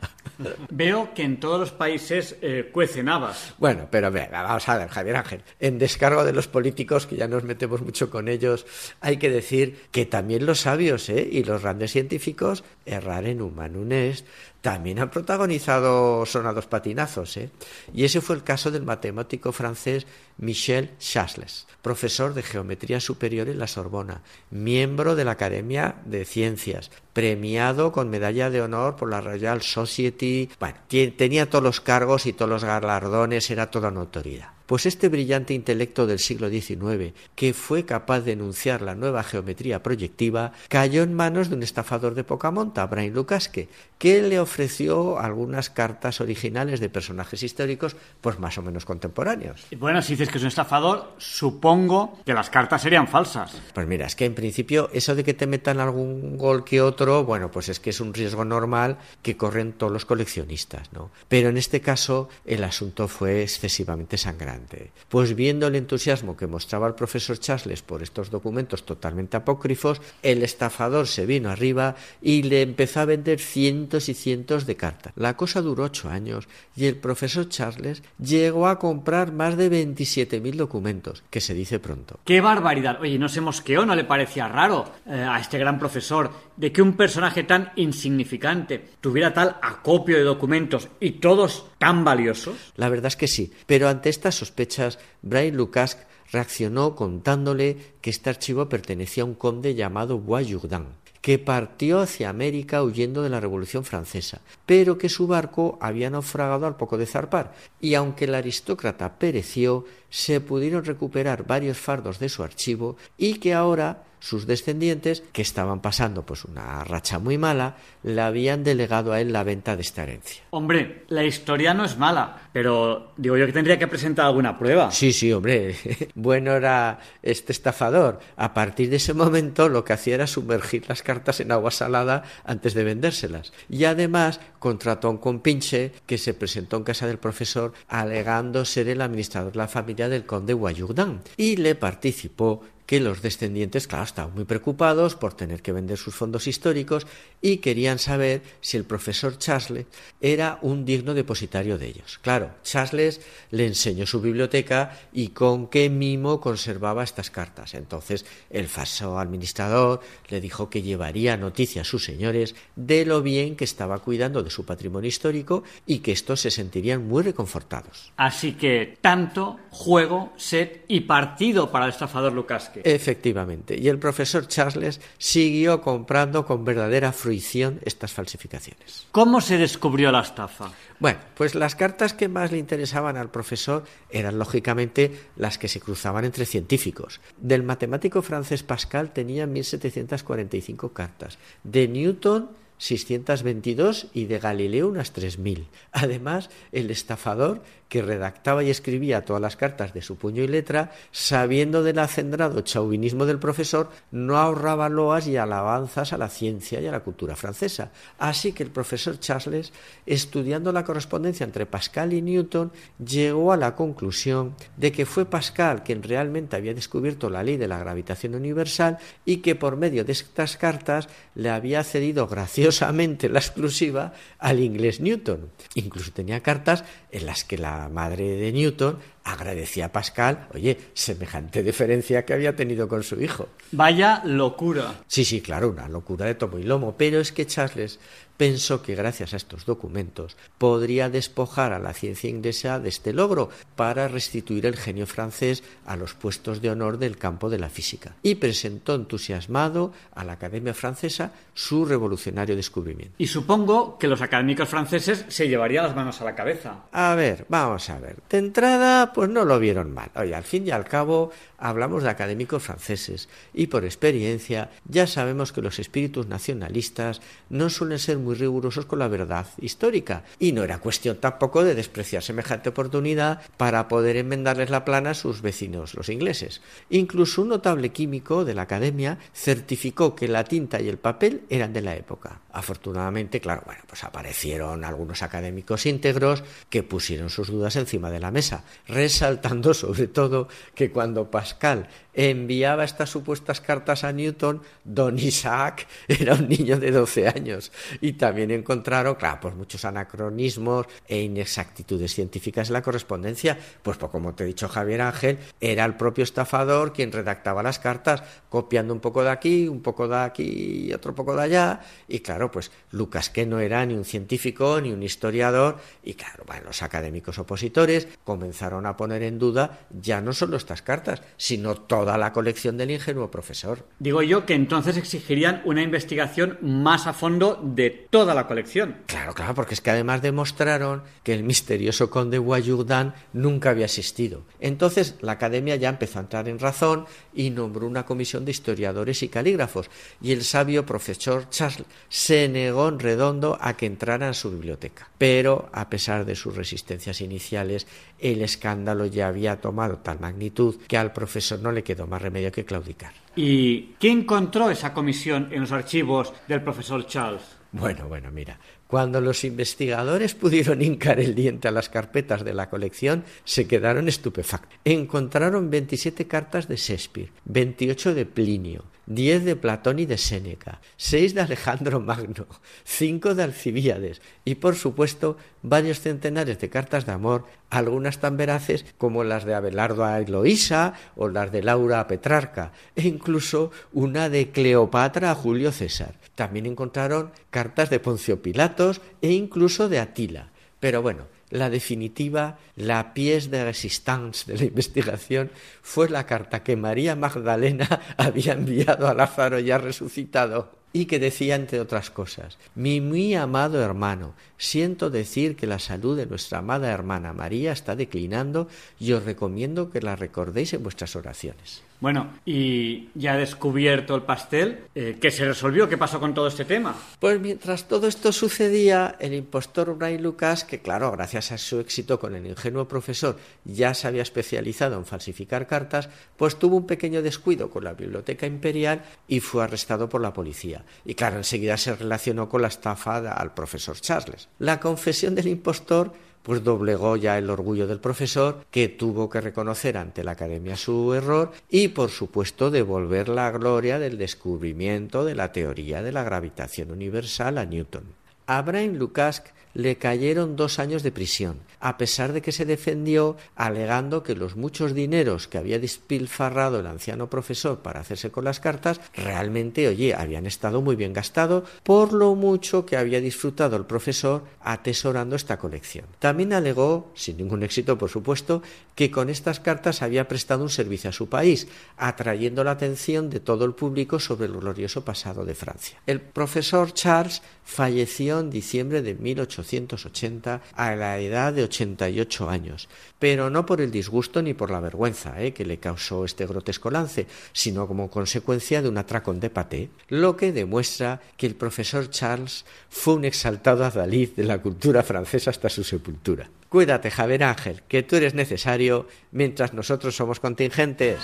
Veo que en todos los países eh, cuecen habas. Bueno, pero vamos a ver, Javier Ángel, en descargo de los políticos, que ya nos metemos mucho con ellos, hay que decir que también los sabios ¿eh? y los grandes científicos, errar en humanunes, también han protagonizado sonados patinazos. ¿eh? Y ese fue el caso del matemático francés Michel Chasles, profesor de Geometría Superior en la Sorbona, miembro de la Academia de Ciencias, premiado con medalla de honor por la Royal Society. Bueno, tenía todos los cargos y todos los galardones, era toda una. Pues este brillante intelecto del siglo XIX, que fue capaz de enunciar la nueva geometría proyectiva, cayó en manos de un estafador de poca monta, Brian Lucasque, que le ofreció algunas cartas originales de personajes históricos, pues más o menos contemporáneos. Bueno, si dices que es un estafador, supongo que las cartas serían falsas. Pues mira, es que en principio eso de que te metan algún gol que otro, bueno, pues es que es un riesgo normal que corren todos los coleccionistas, ¿no? Pero en este caso el asunto fue excesivamente sangrante. Pues viendo el entusiasmo que mostraba el profesor Chasles por estos documentos totalmente apócrifos, el estafador se vino arriba y le empezó a vender cientos y cientos de cartas. La cosa duró ocho años y el profesor Charles llegó a comprar más de 27.000 documentos, que se dice pronto. ¡Qué barbaridad! Oye, ¿no se mosqueó? ¿No le parecía raro eh, a este gran profesor de que un personaje tan insignificante tuviera tal acopio de documentos y todos tan valiosos? La verdad es que sí, pero ante estas sospechas, Brian Lucas reaccionó contándole que este archivo pertenecía a un conde llamado Bois Jourdan que partió hacia América huyendo de la Revolución Francesa, pero que su barco había naufragado al poco de zarpar, y aunque el aristócrata pereció, se pudieron recuperar varios fardos de su archivo y que ahora sus descendientes, que estaban pasando pues una racha muy mala, le habían delegado a él la venta de esta herencia. Hombre, la historia no es mala, pero digo yo que tendría que presentar alguna prueba. Sí, sí, hombre, bueno era este estafador. A partir de ese momento lo que hacía era sumergir las cartas en agua salada antes de vendérselas. Y además contrató a un compinche que se presentó en casa del profesor alegando ser el administrador de la familia del conde Guayugdán y le participó que los descendientes, claro, estaban muy preocupados por tener que vender sus fondos históricos y querían saber si el profesor Charles era un digno depositario de ellos. Claro, Charles le enseñó su biblioteca y con qué mimo conservaba estas cartas. Entonces, el falso administrador le dijo que llevaría noticia a sus señores de lo bien que estaba cuidando de su patrimonio histórico y que estos se sentirían muy reconfortados. Así que tanto, juego, set y partido para el estafador Lucas. Efectivamente. Y el profesor Charles siguió comprando con verdadera fruición estas falsificaciones. ¿Cómo se descubrió la estafa? Bueno, pues las cartas que más le interesaban al profesor eran lógicamente las que se cruzaban entre científicos. Del matemático francés Pascal tenía 1745 cartas. De Newton 622 y de Galileo unas 3.000. Además, el estafador que redactaba y escribía todas las cartas de su puño y letra, sabiendo del acendrado chauvinismo del profesor, no ahorraba loas y alabanzas a la ciencia y a la cultura francesa. Así que el profesor Charles, estudiando la correspondencia entre Pascal y Newton, llegó a la conclusión de que fue Pascal quien realmente había descubierto la ley de la gravitación universal y que por medio de estas cartas le había cedido la exclusiva al inglés Newton. Incluso tenía cartas en las que la madre de Newton agradecía a Pascal, oye, semejante diferencia que había tenido con su hijo. Vaya locura. Sí, sí, claro, una locura de tomo y lomo, pero es que Charles pensó que gracias a estos documentos podría despojar a la ciencia inglesa de este logro para restituir el genio francés a los puestos de honor del campo de la física y presentó entusiasmado a la Academia Francesa su revolucionario descubrimiento. Y supongo que los académicos franceses se llevarían las manos a la cabeza. A ver, vamos a ver. De entrada, pues no lo vieron mal. Oye, al fin y al cabo, hablamos de académicos franceses y por experiencia ya sabemos que los espíritus nacionalistas no suelen ser muy rigurosos con la verdad histórica y no era cuestión tampoco de despreciar semejante oportunidad para poder enmendarles la plana a sus vecinos los ingleses. Incluso un notable químico de la academia certificó que la tinta y el papel eran de la época. Afortunadamente, claro, bueno, pues aparecieron algunos académicos íntegros que pusieron sus dudas encima de la mesa, resaltando sobre todo que cuando Pascal enviaba estas supuestas cartas a Newton, don Isaac era un niño de 12 años. Y también encontraron, claro, pues muchos anacronismos e inexactitudes científicas en la correspondencia. Pues, pues como te he dicho Javier Ángel, era el propio estafador quien redactaba las cartas, copiando un poco de aquí, un poco de aquí y otro poco de allá. Y claro, pues Lucas, que no era ni un científico ni un historiador, y claro, bueno, los académicos opositores comenzaron a poner en duda ya no solo estas cartas, sino toda la colección del ingenuo profesor. Digo yo que entonces exigirían una investigación más a fondo de toda la colección. Claro, claro, porque es que además demostraron que el misterioso conde Guayugdan nunca había existido. Entonces la academia ya empezó a entrar en razón y nombró una comisión de historiadores y calígrafos, y el sabio profesor Charles se negó en redondo a que entrara en su biblioteca. Pero, a pesar de sus resistencias iniciales, el escándalo ya había tomado tal magnitud que al profesor no le quedó más remedio que claudicar. ¿Y qué encontró esa comisión en los archivos del profesor Charles? Bueno, bueno, mira, cuando los investigadores pudieron hincar el diente a las carpetas de la colección, se quedaron estupefactos. Encontraron 27 cartas de Shakespeare, 28 de Plinio, 10 de Platón y de Séneca, 6 de Alejandro Magno, 5 de Alcibíades y, por supuesto, varios centenares de cartas de amor, algunas tan veraces como las de Abelardo a Eloísa o las de Laura a Petrarca, e incluso una de Cleopatra a Julio César. También encontraron cartas de Poncio Pilatos e incluso de Atila. Pero bueno, la definitiva, la pièce de résistance de la investigación fue la carta que María Magdalena había enviado a Lázaro ya resucitado y que decía, entre otras cosas, mi muy amado hermano, siento decir que la salud de nuestra amada hermana María está declinando y os recomiendo que la recordéis en vuestras oraciones. Bueno, y ya descubierto el pastel, eh, ¿qué se resolvió? ¿Qué pasó con todo este tema? Pues mientras todo esto sucedía, el impostor Brian Lucas, que claro, gracias a su éxito con el ingenuo profesor, ya se había especializado en falsificar cartas, pues tuvo un pequeño descuido con la biblioteca imperial y fue arrestado por la policía. Y claro, enseguida se relacionó con la estafa al profesor Charles. La confesión del impostor pues doblegó ya el orgullo del profesor, que tuvo que reconocer ante la academia su error y, por supuesto, devolver la gloria del descubrimiento de la teoría de la gravitación universal a Newton. Abraham Lukács le cayeron dos años de prisión, a pesar de que se defendió alegando que los muchos dineros que había despilfarrado el anciano profesor para hacerse con las cartas realmente, oye, habían estado muy bien gastados por lo mucho que había disfrutado el profesor atesorando esta colección. También alegó, sin ningún éxito por supuesto, que con estas cartas había prestado un servicio a su país, atrayendo la atención de todo el público sobre el glorioso pasado de Francia. El profesor Charles falleció en diciembre de 1880 a la edad de 88 años, pero no por el disgusto ni por la vergüenza ¿eh? que le causó este grotesco lance, sino como consecuencia de un atracón de paté, lo que demuestra que el profesor Charles fue un exaltado adalid de la cultura francesa hasta su sepultura. Cuídate, Javier Ángel, que tú eres necesario mientras nosotros somos contingentes.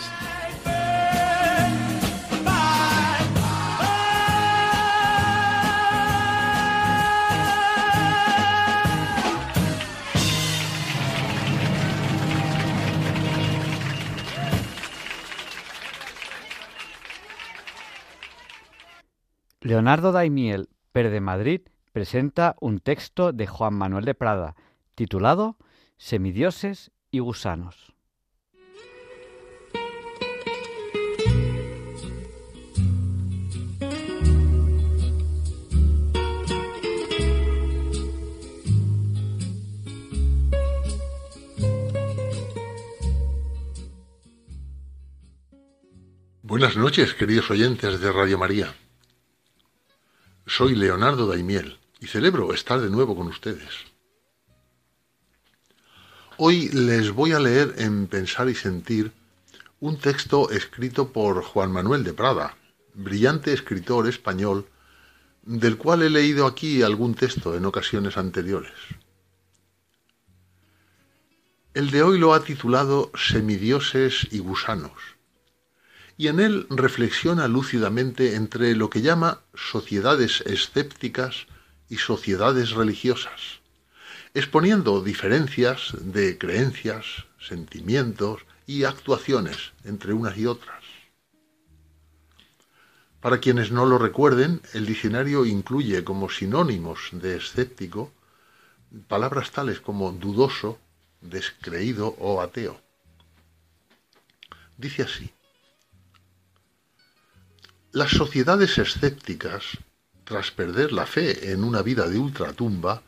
Leonardo Daimiel, Per de Madrid, presenta un texto de Juan Manuel de Prada, titulado Semidioses y gusanos. Buenas noches, queridos oyentes de Radio María. Soy Leonardo Daimiel y celebro estar de nuevo con ustedes. Hoy les voy a leer en Pensar y Sentir un texto escrito por Juan Manuel de Prada, brillante escritor español, del cual he leído aquí algún texto en ocasiones anteriores. El de hoy lo ha titulado Semidioses y gusanos y en él reflexiona lúcidamente entre lo que llama sociedades escépticas y sociedades religiosas, exponiendo diferencias de creencias, sentimientos y actuaciones entre unas y otras. Para quienes no lo recuerden, el diccionario incluye como sinónimos de escéptico palabras tales como dudoso, descreído o ateo. Dice así, las sociedades escépticas, tras perder la fe en una vida de ultratumba,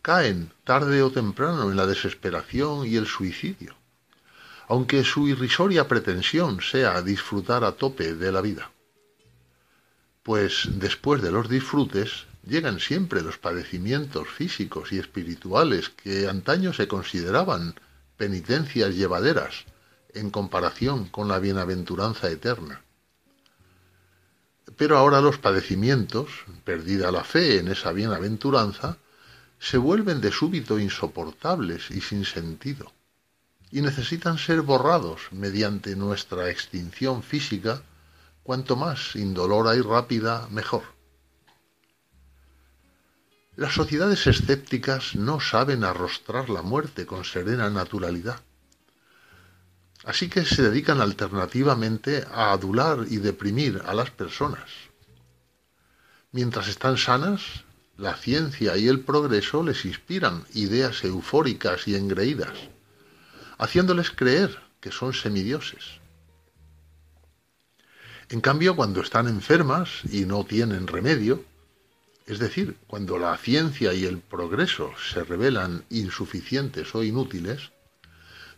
caen tarde o temprano en la desesperación y el suicidio, aunque su irrisoria pretensión sea disfrutar a tope de la vida. Pues después de los disfrutes llegan siempre los padecimientos físicos y espirituales que antaño se consideraban penitencias llevaderas en comparación con la bienaventuranza eterna. Pero ahora los padecimientos, perdida la fe en esa bienaventuranza, se vuelven de súbito insoportables y sin sentido, y necesitan ser borrados mediante nuestra extinción física, cuanto más indolora y rápida, mejor. Las sociedades escépticas no saben arrostrar la muerte con serena naturalidad Así que se dedican alternativamente a adular y deprimir a las personas. Mientras están sanas, la ciencia y el progreso les inspiran ideas eufóricas y engreídas, haciéndoles creer que son semidioses. En cambio, cuando están enfermas y no tienen remedio, Es decir, cuando la ciencia y el progreso se revelan insuficientes o inútiles,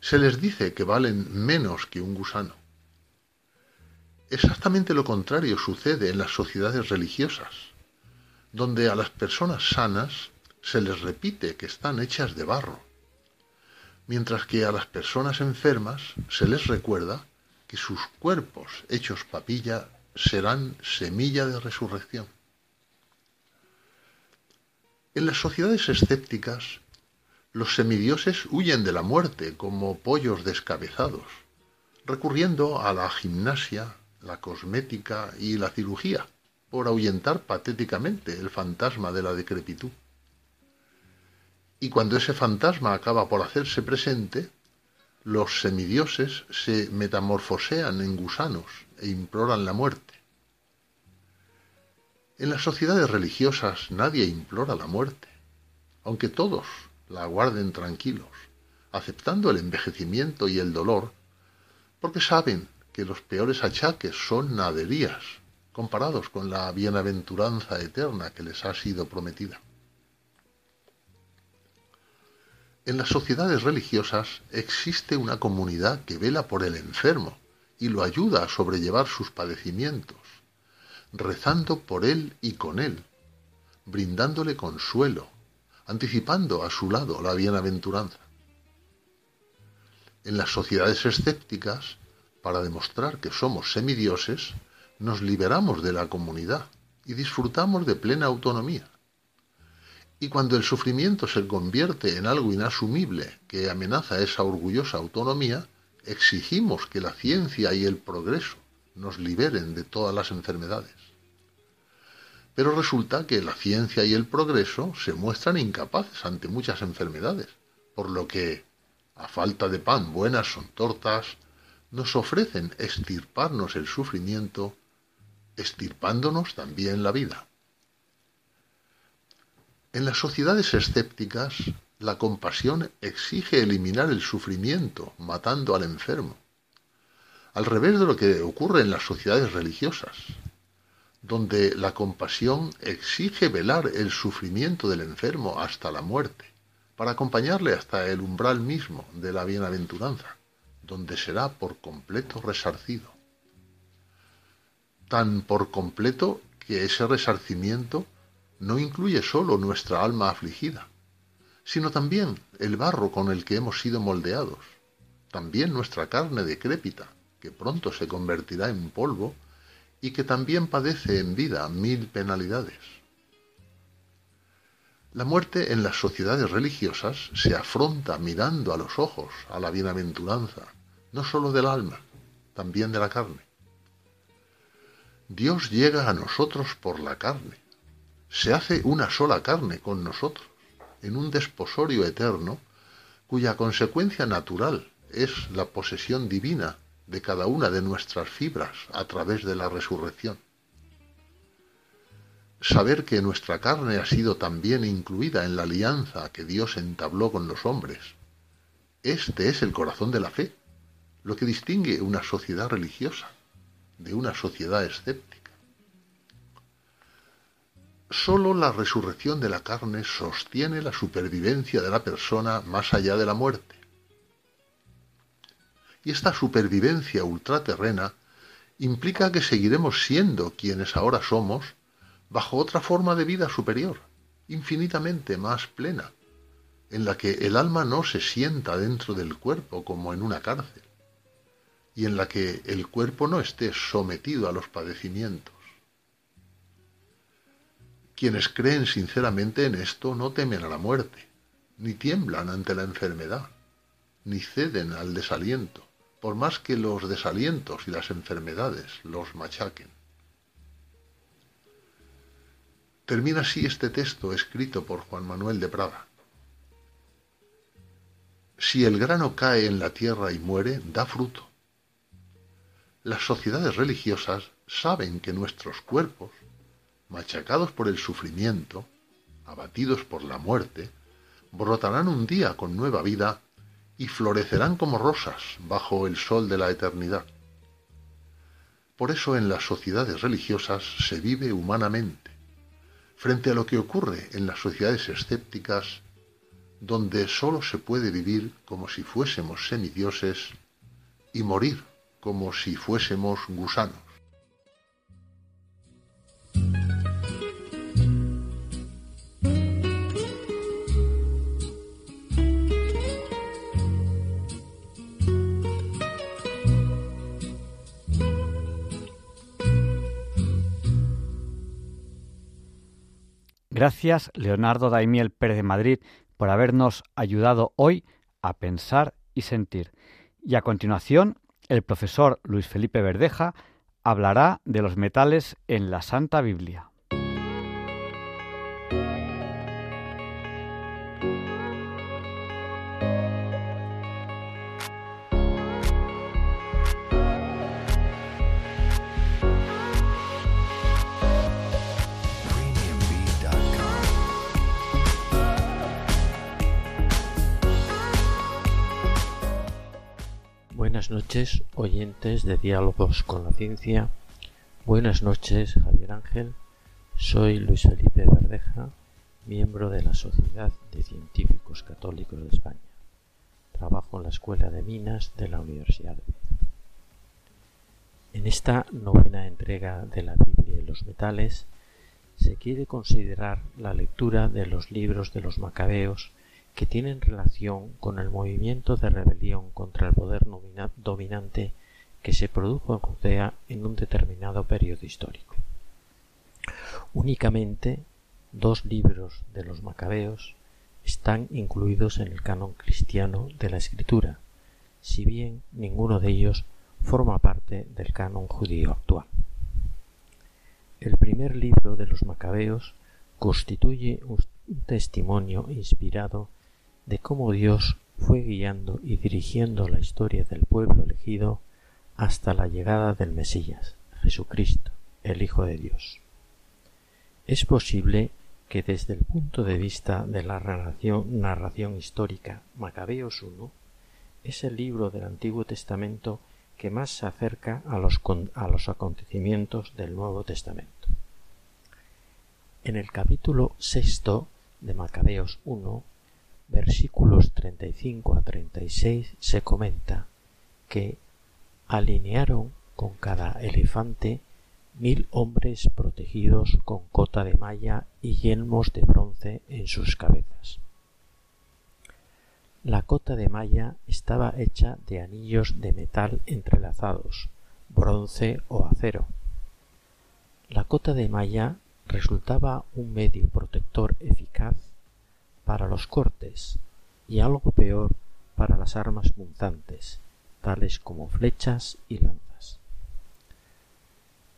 se les dice que valen menos que un gusano. Exactamente lo contrario sucede en las sociedades religiosas, donde a las personas sanas se les repite que están hechas de barro, mientras que a las personas enfermas se les recuerda que sus cuerpos hechos papilla serán semilla de resurrección. En las sociedades escépticas, los semidioses huyen de la muerte como pollos descabezados, recurriendo a la gimnasia, la cosmética y la cirugía por ahuyentar patéticamente el fantasma de la decrepitud. Y cuando ese fantasma acaba por hacerse presente, los semidioses se metamorfosean en gusanos e imploran la muerte. En las sociedades religiosas nadie implora la muerte, aunque todos la aguarden tranquilos, aceptando el envejecimiento y el dolor, porque saben que los peores achaques son naderías comparados con la bienaventuranza eterna que les ha sido prometida. En las sociedades religiosas existe una comunidad que vela por el enfermo y lo ayuda a sobrellevar sus padecimientos, rezando por él y con él, brindándole consuelo, anticipando a su lado la bienaventuranza. En las sociedades escépticas, para demostrar que somos semidioses, nos liberamos de la comunidad y disfrutamos de plena autonomía. Y cuando el sufrimiento se convierte en algo inasumible que amenaza esa orgullosa autonomía, exigimos que la ciencia y el progreso nos liberen de todas las enfermedades. Pero resulta que la ciencia y el progreso se muestran incapaces ante muchas enfermedades, por lo que, a falta de pan buenas son tortas, nos ofrecen extirparnos el sufrimiento, extirpándonos también la vida. En las sociedades escépticas, la compasión exige eliminar el sufrimiento, matando al enfermo. Al revés de lo que ocurre en las sociedades religiosas, donde la compasión exige velar el sufrimiento del enfermo hasta la muerte, para acompañarle hasta el umbral mismo de la bienaventuranza, donde será por completo resarcido. Tan por completo que ese resarcimiento no incluye sólo nuestra alma afligida, sino también el barro con el que hemos sido moldeados, también nuestra carne decrépita, que pronto se convertirá en polvo y que también padece en vida mil penalidades. La muerte en las sociedades religiosas se afronta mirando a los ojos a la bienaventuranza, no sólo del alma, también de la carne. Dios llega a nosotros por la carne, se hace una sola carne con nosotros, en un desposorio eterno, cuya consecuencia natural es la posesión divina de cada una de nuestras fibras a través de la resurrección. Saber que nuestra carne ha sido también incluida en la alianza que Dios entabló con los hombres. Este es el corazón de la fe, lo que distingue una sociedad religiosa de una sociedad escéptica. Solo la resurrección de la carne sostiene la supervivencia de la persona más allá de la muerte y esta supervivencia ultraterrena implica que seguiremos siendo quienes ahora somos bajo otra forma de vida superior, infinitamente más plena, en la que el alma no se sienta dentro del cuerpo como en una cárcel, y en la que el cuerpo no esté sometido a los padecimientos. Quienes creen sinceramente en esto no temen a la muerte, ni tiemblan ante la enfermedad, ni ceden al desaliento por más que los desalientos y las enfermedades los machaquen. Termina así este texto escrito por Juan Manuel de Prada. Si el grano cae en la tierra y muere, da fruto. Las sociedades religiosas saben que nuestros cuerpos, machacados por el sufrimiento, abatidos por la muerte, brotarán un día con nueva vida y florecerán como rosas bajo el sol de la eternidad. Por eso en las sociedades religiosas se vive humanamente, frente a lo que ocurre en las sociedades escépticas, donde sólo se puede vivir como si fuésemos semidioses y morir como si fuésemos gusanos. Gracias, Leonardo Daimiel Pérez de Madrid, por habernos ayudado hoy a pensar y sentir. Y a continuación, el profesor Luis Felipe Verdeja hablará de los metales en la Santa Biblia. Buenas noches, oyentes de Diálogos con la Ciencia. Buenas noches, Javier Ángel. Soy Luis Felipe Verdeja, miembro de la Sociedad de Científicos Católicos de España. Trabajo en la Escuela de Minas de la Universidad de Viena. En esta novena entrega de la Biblia y los metales, se quiere considerar la lectura de los libros de los macabeos que tienen relación con el movimiento de rebelión contra el poder dominante que se produjo en Judea en un determinado periodo histórico. Únicamente dos libros de los macabeos están incluidos en el canon cristiano de la escritura, si bien ninguno de ellos forma parte del canon judío actual. El primer libro de los macabeos constituye un testimonio inspirado de cómo Dios fue guiando y dirigiendo la historia del pueblo elegido hasta la llegada del Mesías, Jesucristo, el Hijo de Dios. Es posible que desde el punto de vista de la narración, narración histórica, Macabeos I es el libro del Antiguo Testamento que más se acerca a los, a los acontecimientos del Nuevo Testamento. En el capítulo sexto de Macabeos I versículos 35 a 36 se comenta que alinearon con cada elefante mil hombres protegidos con cota de malla y yelmos de bronce en sus cabezas. La cota de malla estaba hecha de anillos de metal entrelazados, bronce o acero. La cota de malla resultaba un medio protector eficaz para los cortes y algo peor para las armas punzantes, tales como flechas y lanzas.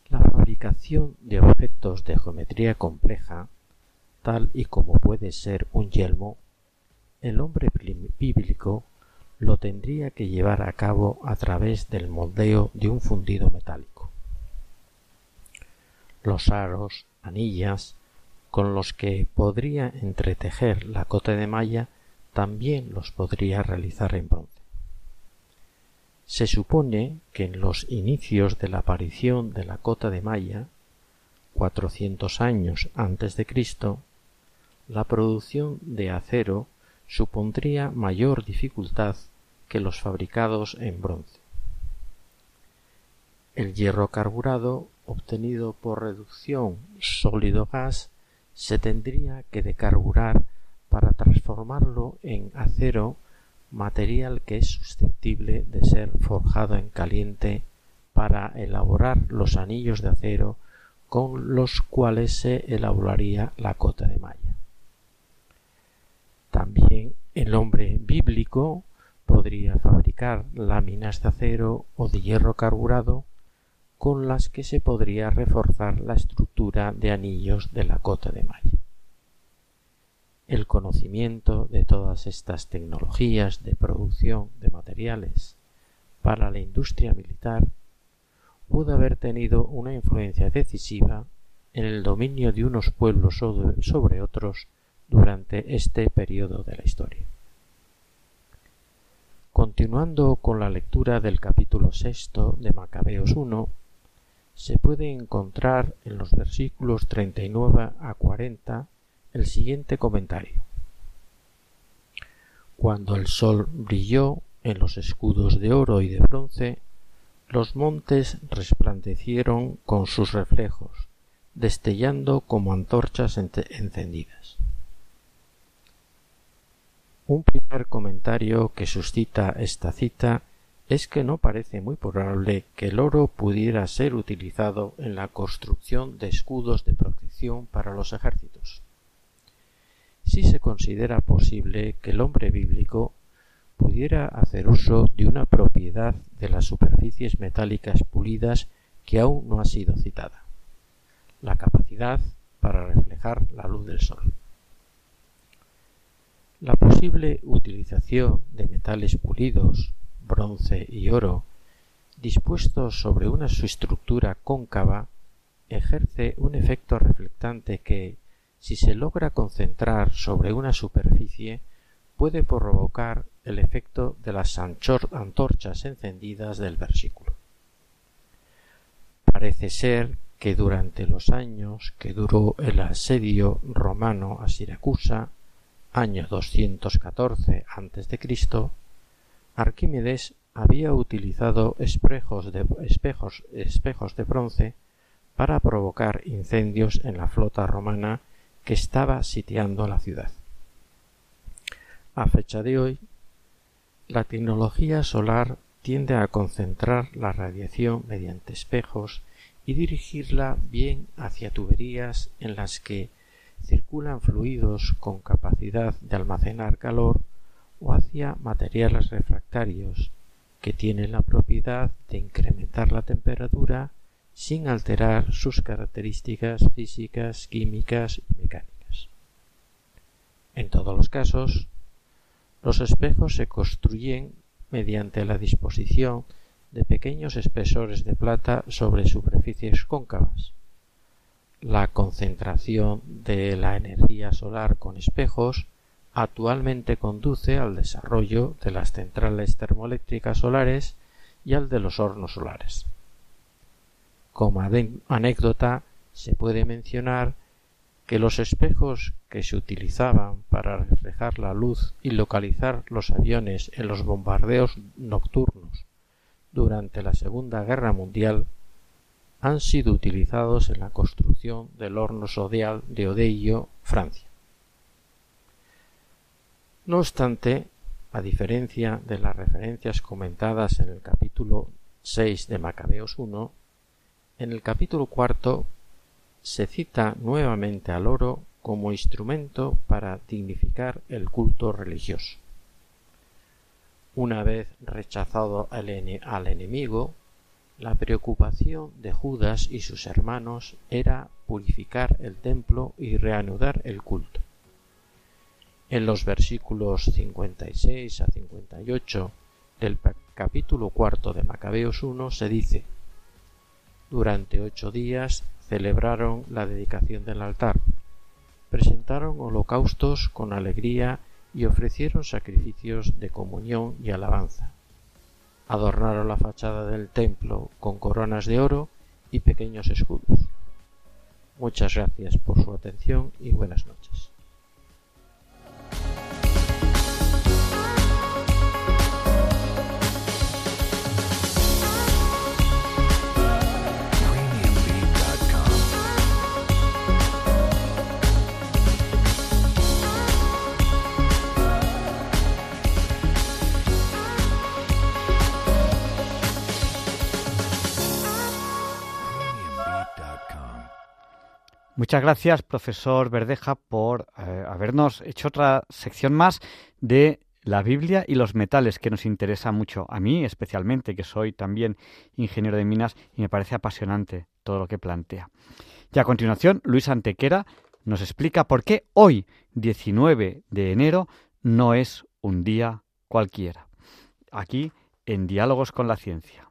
La fabricación de objetos de geometría compleja, tal y como puede ser un yelmo, el hombre bíblico lo tendría que llevar a cabo a través del moldeo de un fundido metálico. Los aros, anillas, con los que podría entretejer la cota de malla también los podría realizar en bronce. Se supone que en los inicios de la aparición de la cota de malla, cuatrocientos años antes de Cristo, la producción de acero supondría mayor dificultad que los fabricados en bronce. El hierro carburado, obtenido por reducción sólido-gas, se tendría que decarburar para transformarlo en acero, material que es susceptible de ser forjado en caliente para elaborar los anillos de acero con los cuales se elaboraría la cota de malla. También el hombre bíblico podría fabricar láminas de acero o de hierro carburado con las que se podría reforzar la estructura de anillos de la cota de malla. El conocimiento de todas estas tecnologías de producción de materiales para la industria militar pudo haber tenido una influencia decisiva en el dominio de unos pueblos sobre otros durante este periodo de la historia. Continuando con la lectura del capítulo sexto de Macabeos I, se puede encontrar en los versículos 39 a 40 el siguiente comentario. Cuando el sol brilló en los escudos de oro y de bronce, los montes resplandecieron con sus reflejos, destellando como antorchas encendidas. Un primer comentario que suscita esta cita es que no parece muy probable que el oro pudiera ser utilizado en la construcción de escudos de protección para los ejércitos. Si se considera posible que el hombre bíblico pudiera hacer uso de una propiedad de las superficies metálicas pulidas que aún no ha sido citada, la capacidad para reflejar la luz del sol. La posible utilización de metales pulidos bronce y oro, dispuestos sobre una subestructura cóncava, ejerce un efecto reflectante que, si se logra concentrar sobre una superficie, puede provocar el efecto de las antorchas encendidas del versículo. Parece ser que durante los años que duró el asedio romano a Siracusa, año 214 a.C., Arquímedes había utilizado espejos de, espejos, espejos de bronce para provocar incendios en la flota romana que estaba sitiando la ciudad. A fecha de hoy, la tecnología solar tiende a concentrar la radiación mediante espejos y dirigirla bien hacia tuberías en las que circulan fluidos con capacidad de almacenar calor o hacia materiales refractarios que tienen la propiedad de incrementar la temperatura sin alterar sus características físicas, químicas y mecánicas. En todos los casos, los espejos se construyen mediante la disposición de pequeños espesores de plata sobre superficies cóncavas. La concentración de la energía solar con espejos actualmente conduce al desarrollo de las centrales termoeléctricas solares y al de los hornos solares. Como anécdota se puede mencionar que los espejos que se utilizaban para reflejar la luz y localizar los aviones en los bombardeos nocturnos durante la Segunda Guerra Mundial han sido utilizados en la construcción del horno sodial de Odeillo, Francia. No obstante, a diferencia de las referencias comentadas en el capítulo 6 de Macabeos 1, en el capítulo cuarto se cita nuevamente al oro como instrumento para dignificar el culto religioso. Una vez rechazado al, al enemigo, la preocupación de Judas y sus hermanos era purificar el templo y reanudar el culto. En los versículos 56 a 58 del capítulo cuarto de Macabeos 1 se dice Durante ocho días celebraron la dedicación del altar, presentaron holocaustos con alegría y ofrecieron sacrificios de comunión y alabanza. Adornaron la fachada del templo con coronas de oro y pequeños escudos. Muchas gracias por su atención y buenas noches. Muchas gracias, profesor Verdeja, por eh, habernos hecho otra sección más de la Biblia y los metales, que nos interesa mucho, a mí especialmente, que soy también ingeniero de minas y me parece apasionante todo lo que plantea. Y a continuación, Luis Antequera nos explica por qué hoy, 19 de enero, no es un día cualquiera. Aquí, en Diálogos con la Ciencia.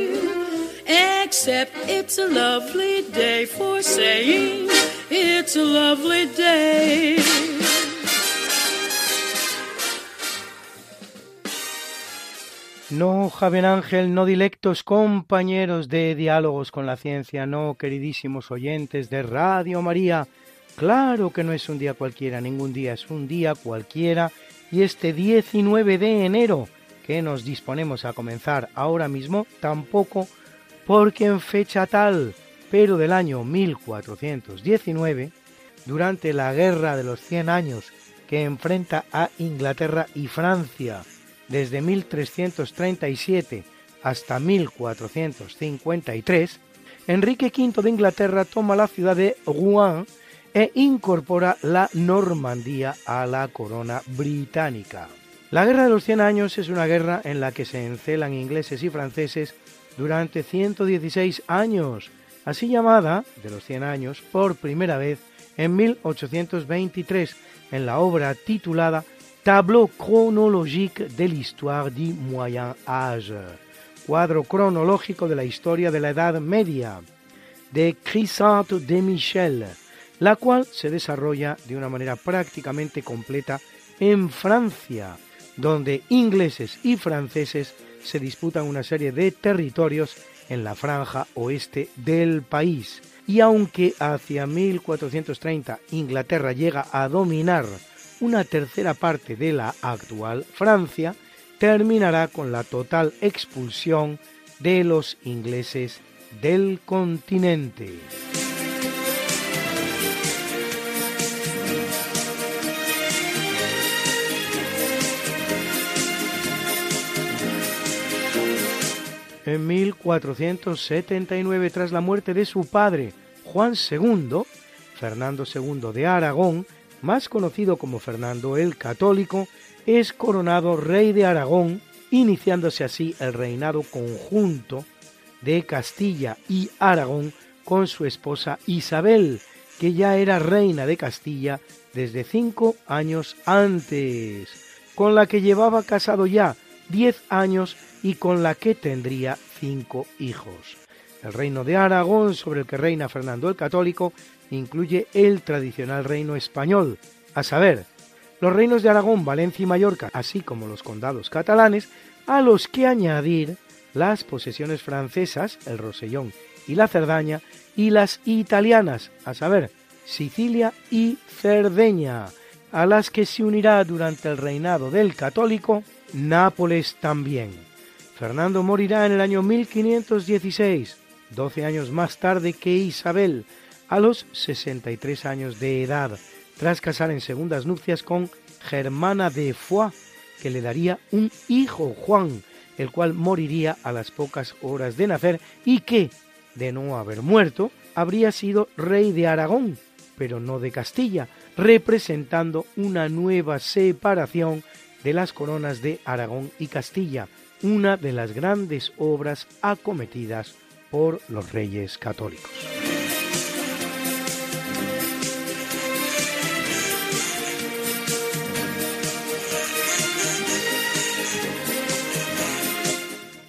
Except it's a lovely day for saying it's a lovely day. No, Javier Ángel, no dilectos compañeros de diálogos con la ciencia, no, queridísimos oyentes de Radio María. Claro que no es un día cualquiera, ningún día es un día cualquiera. Y este 19 de enero, que nos disponemos a comenzar ahora mismo, tampoco, porque en fecha tal, pero del año 1419, durante la Guerra de los Cien Años que enfrenta a Inglaterra y Francia, desde 1337 hasta 1453, Enrique V de Inglaterra toma la ciudad de Rouen e incorpora la Normandía a la corona británica. La Guerra de los Cien Años es una guerra en la que se encelan ingleses y franceses durante 116 años, así llamada, de los Cien Años, por primera vez en 1823 en la obra titulada Tableau chronologique de l'histoire du Moyen Âge, cuadro cronológico de la historia de la Edad Media, de Chrysanthe de Michel, la cual se desarrolla de una manera prácticamente completa en Francia, donde ingleses y franceses se disputan una serie de territorios en la franja oeste del país. Y aunque hacia 1430 Inglaterra llega a dominar una tercera parte de la actual Francia, terminará con la total expulsión de los ingleses del continente. En 1479, tras la muerte de su padre, Juan II, Fernando II de Aragón, más conocido como Fernando el Católico, es coronado rey de Aragón, iniciándose así el reinado conjunto de Castilla y Aragón con su esposa Isabel, que ya era reina de Castilla desde cinco años antes, con la que llevaba casado ya diez años y con la que tendría cinco hijos. El reino de Aragón, sobre el que reina Fernando el Católico, incluye el tradicional reino español, a saber, los reinos de Aragón, Valencia y Mallorca, así como los condados catalanes, a los que añadir las posesiones francesas, el Rosellón y la Cerdaña, y las italianas, a saber, Sicilia y Cerdeña, a las que se unirá durante el reinado del católico Nápoles también. Fernando morirá en el año 1516, doce años más tarde que Isabel, a los 63 años de edad, tras casar en segundas nupcias con Germana de Foix, que le daría un hijo, Juan, el cual moriría a las pocas horas de nacer y que, de no haber muerto, habría sido rey de Aragón, pero no de Castilla, representando una nueva separación de las coronas de Aragón y Castilla, una de las grandes obras acometidas por los reyes católicos.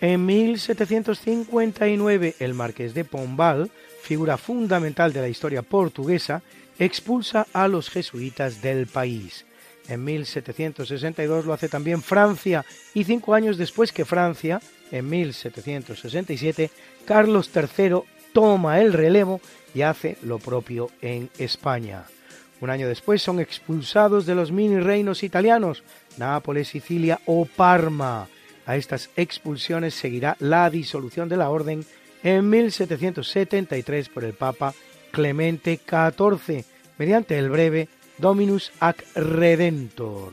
En 1759 el marqués de Pombal, figura fundamental de la historia portuguesa, expulsa a los jesuitas del país. En 1762 lo hace también Francia y cinco años después que Francia, en 1767, Carlos III toma el relevo y hace lo propio en España. Un año después son expulsados de los mini reinos italianos, Nápoles, Sicilia o Parma. A estas expulsiones seguirá la disolución de la orden en 1773 por el Papa Clemente XIV, mediante el breve Dominus ac Redentor.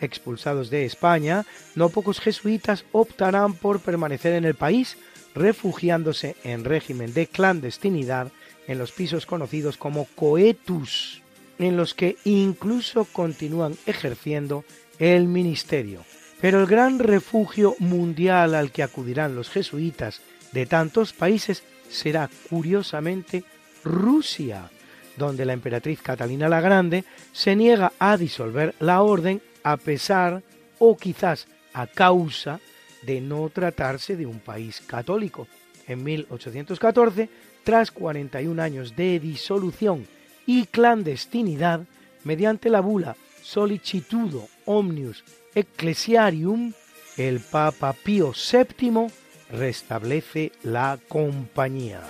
Expulsados de España, no pocos jesuitas optarán por permanecer en el país, refugiándose en régimen de clandestinidad en los pisos conocidos como coetus, en los que incluso continúan ejerciendo el ministerio. Pero el gran refugio mundial al que acudirán los jesuitas de tantos países será curiosamente Rusia, donde la emperatriz Catalina la Grande se niega a disolver la orden a pesar o quizás a causa de no tratarse de un país católico. En 1814, tras 41 años de disolución y clandestinidad, mediante la bula Solicitudo Omnius Ecclesiarium, el Papa Pío VII restablece la compañía.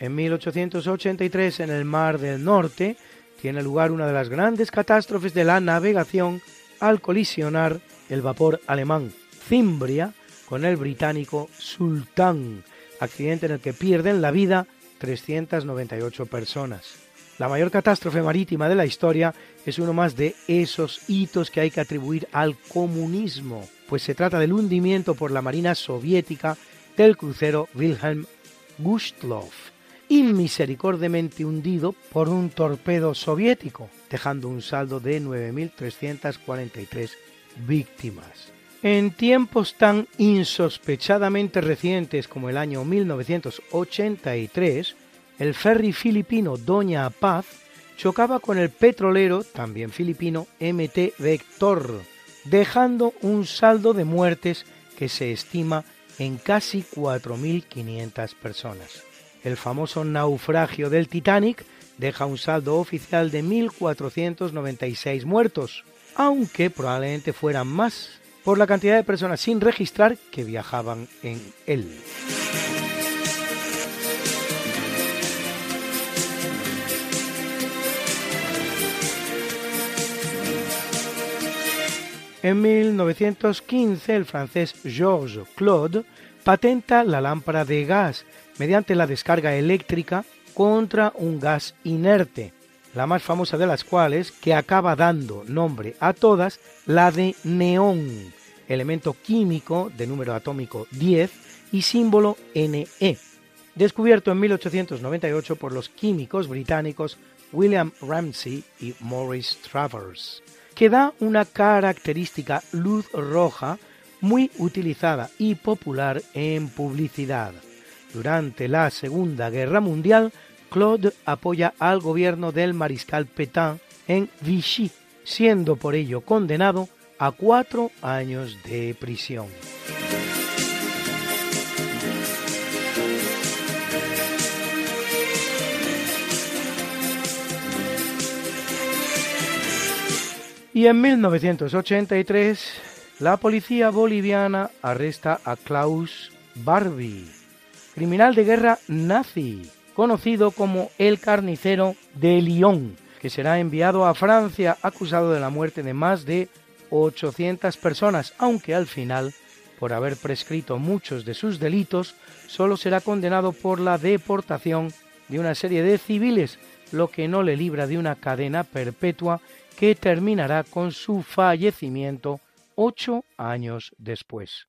En 1883, en el Mar del Norte, tiene lugar una de las grandes catástrofes de la navegación al colisionar el vapor alemán Cimbria con el británico Sultán, accidente en el que pierden la vida 398 personas. La mayor catástrofe marítima de la historia es uno más de esos hitos que hay que atribuir al comunismo, pues se trata del hundimiento por la Marina soviética del crucero Wilhelm Gustloff, inmisericordiamente hundido por un torpedo soviético, dejando un saldo de 9.343 víctimas. En tiempos tan insospechadamente recientes como el año 1983, el ferry filipino Doña Paz chocaba con el petrolero, también filipino, MT Vector, dejando un saldo de muertes que se estima en casi 4.500 personas. El famoso naufragio del Titanic deja un saldo oficial de 1.496 muertos, aunque probablemente fueran más por la cantidad de personas sin registrar que viajaban en él. En 1915 el francés Georges Claude patenta la lámpara de gas mediante la descarga eléctrica contra un gas inerte, la más famosa de las cuales, que acaba dando nombre a todas, la de neón, elemento químico de número atómico 10 y símbolo Ne, descubierto en 1898 por los químicos británicos William Ramsay y Maurice Travers, que da una característica luz roja muy utilizada y popular en publicidad. Durante la Segunda Guerra Mundial, Claude apoya al gobierno del mariscal Pétain en Vichy, siendo por ello condenado a cuatro años de prisión. Y en 1983, la policía boliviana arresta a Klaus Barbie, criminal de guerra nazi, conocido como el carnicero de Lyon, que será enviado a Francia acusado de la muerte de más de 800 personas, aunque al final, por haber prescrito muchos de sus delitos, solo será condenado por la deportación de una serie de civiles, lo que no le libra de una cadena perpetua que terminará con su fallecimiento ocho años después.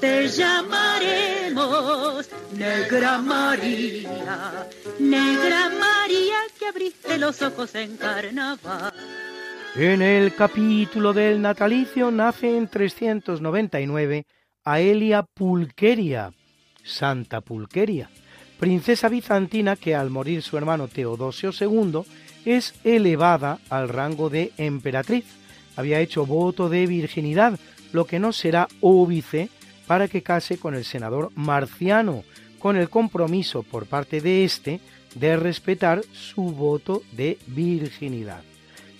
te llamaremos Negra María, Negra María que abriste los ojos en carnaval. En el capítulo del natalicio nace en 399 Aelia Pulqueria, Santa Pulqueria, princesa bizantina que al morir su hermano Teodosio II es elevada al rango de emperatriz. Había hecho voto de virginidad, lo que no será óbice para que case con el senador Marciano, con el compromiso por parte de éste de respetar su voto de virginidad.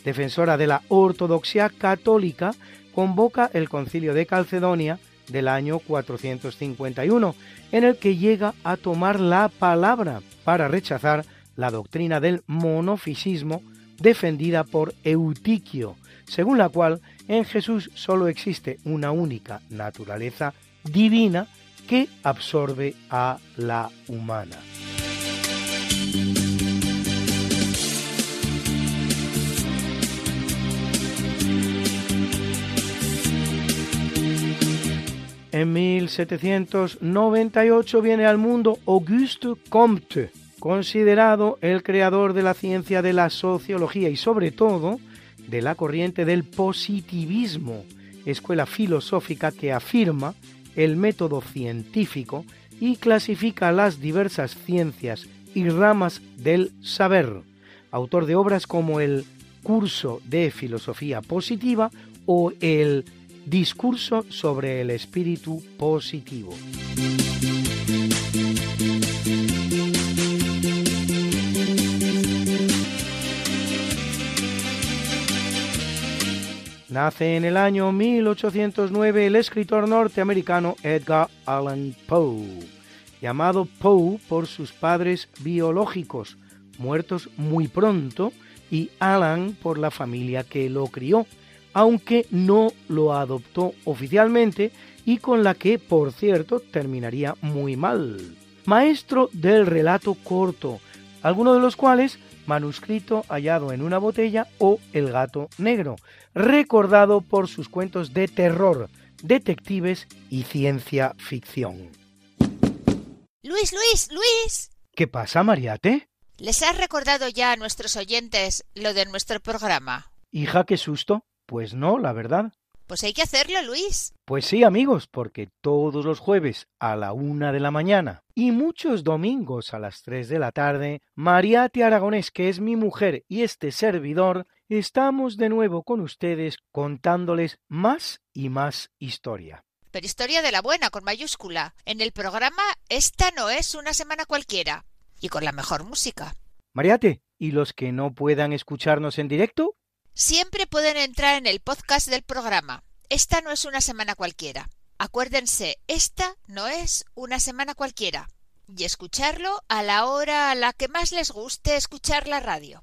Defensora de la ortodoxia católica, convoca el concilio de Calcedonia del año 451, en el que llega a tomar la palabra para rechazar la doctrina del monofisismo defendida por Eutiquio, según la cual en Jesús solo existe una única naturaleza divina que absorbe a la humana. En 1798 viene al mundo Auguste Comte, considerado el creador de la ciencia de la sociología y sobre todo de la corriente del positivismo, escuela filosófica que afirma el método científico y clasifica las diversas ciencias y ramas del saber, autor de obras como el Curso de Filosofía Positiva o el Discurso sobre el espíritu positivo. Nace en el año 1809 el escritor norteamericano Edgar Allan Poe, llamado Poe por sus padres biológicos, muertos muy pronto, y Allan por la familia que lo crió, aunque no lo adoptó oficialmente y con la que, por cierto, terminaría muy mal. Maestro del relato corto, algunos de los cuales manuscrito hallado en una botella o El gato negro, recordado por sus cuentos de terror, detectives y ciencia ficción. Luis, Luis, Luis. ¿Qué pasa, Mariate? ¿Les has recordado ya a nuestros oyentes lo de nuestro programa? Hija, qué susto. Pues no, la verdad. Pues hay que hacerlo, Luis. Pues sí, amigos, porque todos los jueves a la una de la mañana y muchos domingos a las tres de la tarde, Mariate Aragonés, que es mi mujer y este servidor, estamos de nuevo con ustedes contándoles más y más historia. Pero historia de la buena, con mayúscula. En el programa Esta no es una semana cualquiera. Y con la mejor música. Mariate, ¿y los que no puedan escucharnos en directo? Siempre pueden entrar en el podcast del programa. Esta no es una semana cualquiera. Acuérdense, esta no es una semana cualquiera. Y escucharlo a la hora a la que más les guste escuchar la radio.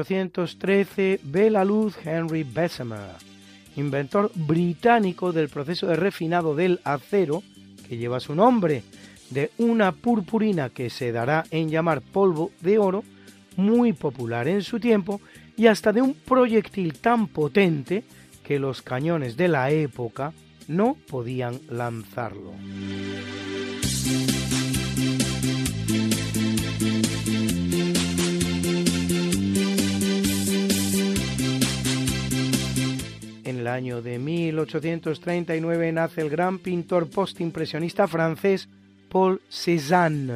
1813 ve la luz Henry Bessemer, inventor británico del proceso de refinado del acero que lleva su nombre, de una purpurina que se dará en llamar polvo de oro, muy popular en su tiempo, y hasta de un proyectil tan potente que los cañones de la época no podían lanzarlo. El año de 1839 nace el gran pintor postimpresionista francés Paul Cézanne,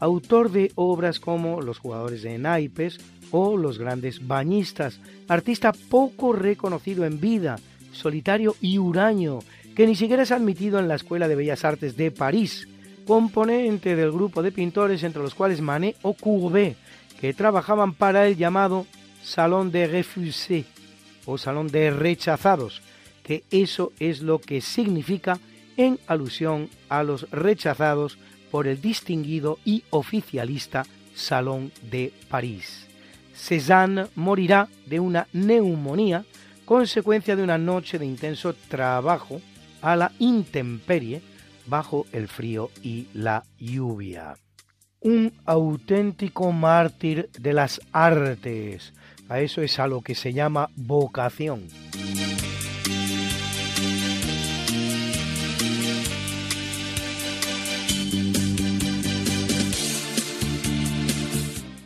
autor de obras como Los jugadores de naipes o Los grandes bañistas, artista poco reconocido en vida, solitario y huraño, que ni siquiera es admitido en la Escuela de Bellas Artes de París, componente del grupo de pintores entre los cuales Manet o Courbet, que trabajaban para el llamado Salón de Refusés o Salón de Rechazados, que eso es lo que significa en alusión a los rechazados por el distinguido y oficialista Salón de París. Cézanne morirá de una neumonía consecuencia de una noche de intenso trabajo a la intemperie bajo el frío y la lluvia. Un auténtico mártir de las artes. A eso es a lo que se llama vocación.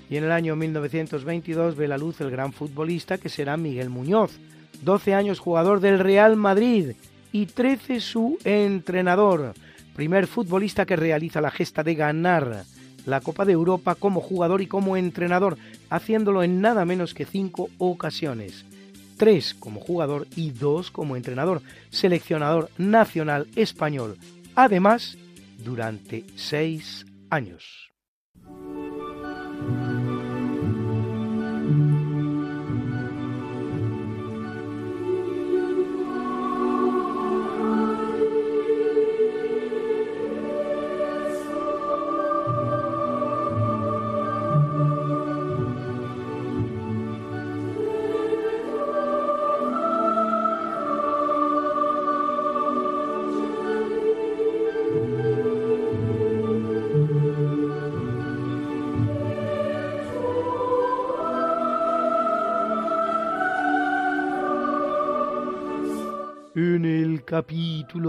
Y en el año 1922 ve la luz el gran futbolista que será Miguel Muñoz, 12 años jugador del Real Madrid y 13 su entrenador, primer futbolista que realiza la gesta de ganar la Copa de Europa como jugador y como entrenador, haciéndolo en nada menos que cinco ocasiones. tres como jugador y dos como entrenador, seleccionador nacional español, además durante seis años.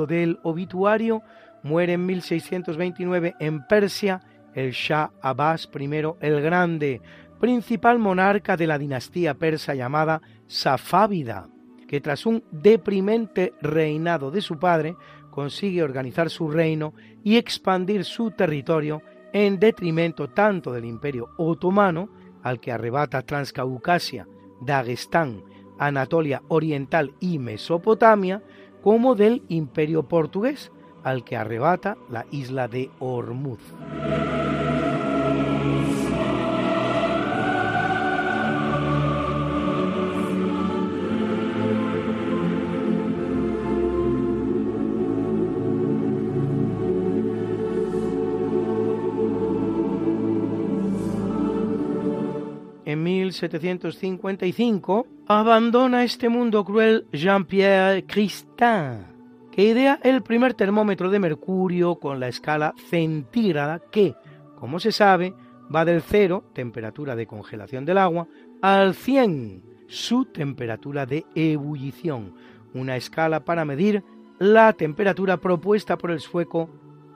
Del obituario muere en 1629 en Persia el Shah Abbas I el Grande, principal monarca de la dinastía persa llamada Safávida, que tras un deprimente reinado de su padre consigue organizar su reino y expandir su territorio en detrimento tanto del imperio otomano, al que arrebata Transcaucasia, Dagestán, Anatolia Oriental y Mesopotamia, como del imperio portugués, al que arrebata la isla de Ormuz. 1755 abandona este mundo cruel Jean-Pierre Christin, que idea el primer termómetro de mercurio con la escala centígrada que, como se sabe, va del cero, temperatura de congelación del agua, al 100, su temperatura de ebullición, una escala para medir la temperatura propuesta por el sueco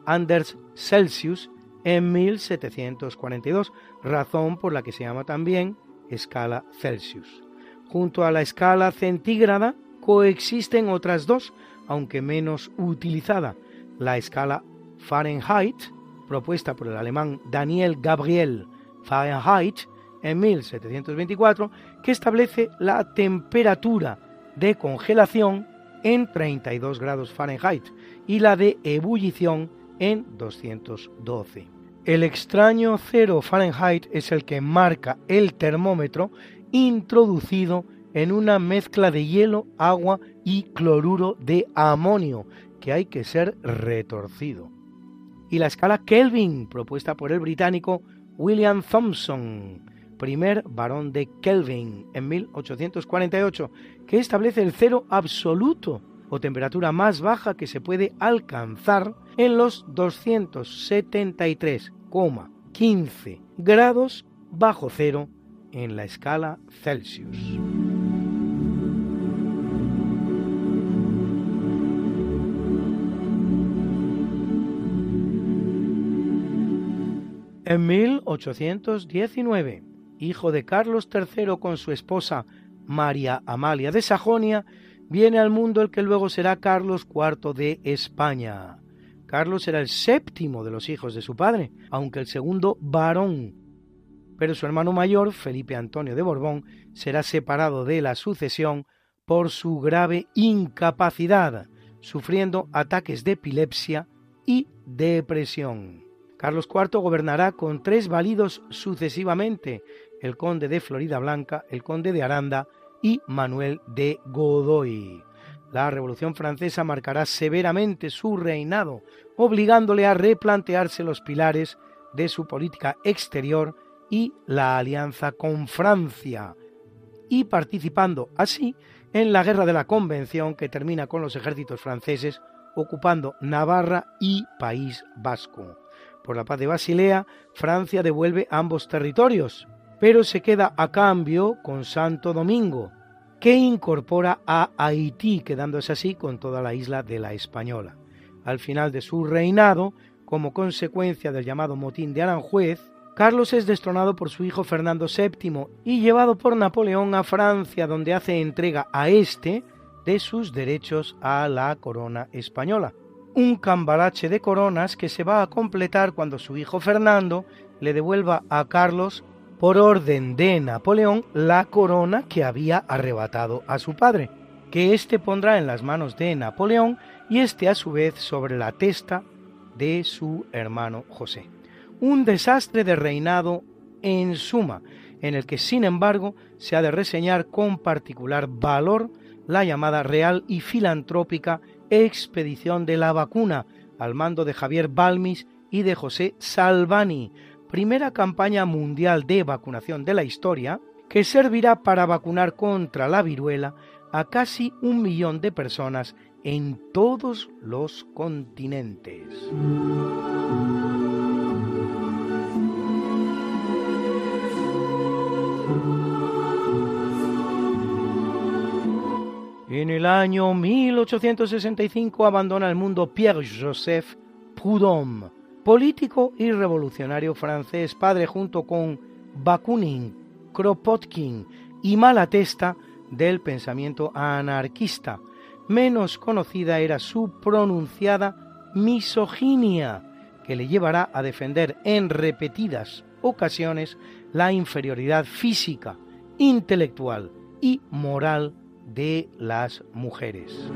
Anders Celsius en 1742, razón por la que se llama también escala Celsius. Junto a la escala centígrada coexisten otras dos, aunque menos utilizada, la escala Fahrenheit, propuesta por el alemán Daniel Gabriel Fahrenheit en 1724, que establece la temperatura de congelación en 32 grados Fahrenheit y la de ebullición en 212. El extraño cero Fahrenheit es el que marca el termómetro introducido en una mezcla de hielo, agua y cloruro de amonio, que hay que ser retorcido. Y la escala Kelvin, propuesta por el británico William Thomson, primer barón de Kelvin en 1848, que establece el cero absoluto o temperatura más baja que se puede alcanzar en los 273,15 grados bajo cero en la escala Celsius. En 1819, hijo de Carlos III con su esposa María Amalia de Sajonia, viene al mundo el que luego será Carlos IV de España. Carlos era el séptimo de los hijos de su padre, aunque el segundo varón. Pero su hermano mayor, Felipe Antonio de Borbón, será separado de la sucesión por su grave incapacidad, sufriendo ataques de epilepsia y depresión. Carlos IV gobernará con tres válidos sucesivamente, el conde de Florida Blanca, el conde de Aranda y Manuel de Godoy. La Revolución Francesa marcará severamente su reinado, obligándole a replantearse los pilares de su política exterior y la alianza con Francia, y participando así en la Guerra de la Convención que termina con los ejércitos franceses ocupando Navarra y País Vasco. Por la paz de Basilea, Francia devuelve ambos territorios, pero se queda a cambio con Santo Domingo, que incorpora a Haití, quedándose así con toda la isla de la Española. Al final de su reinado, como consecuencia del llamado motín de Aranjuez, Carlos es destronado por su hijo Fernando VII y llevado por Napoleón a Francia, donde hace entrega a éste de sus derechos a la corona española. Un cambalache de coronas que se va a completar cuando su hijo Fernando le devuelva a Carlos por orden de Napoleón, la corona que había arrebatado a su padre, que éste pondrá en las manos de Napoleón y éste a su vez sobre la testa de su hermano José. Un desastre de reinado en suma, en el que sin embargo se ha de reseñar con particular valor la llamada real y filantrópica expedición de la vacuna al mando de Javier Balmis y de José Salvani, primera campaña mundial de vacunación de la historia, que servirá para vacunar contra la viruela a casi un millón de personas en todos los continentes. En el año 1865 abandona el mundo Pierre-Joseph Proudhon, político y revolucionario francés, padre junto con Bakunin, Kropotkin y Malatesta del pensamiento anarquista. Menos conocida era su pronunciada misoginia, que le llevará a defender en repetidas ocasiones la inferioridad física, intelectual y moral de las mujeres.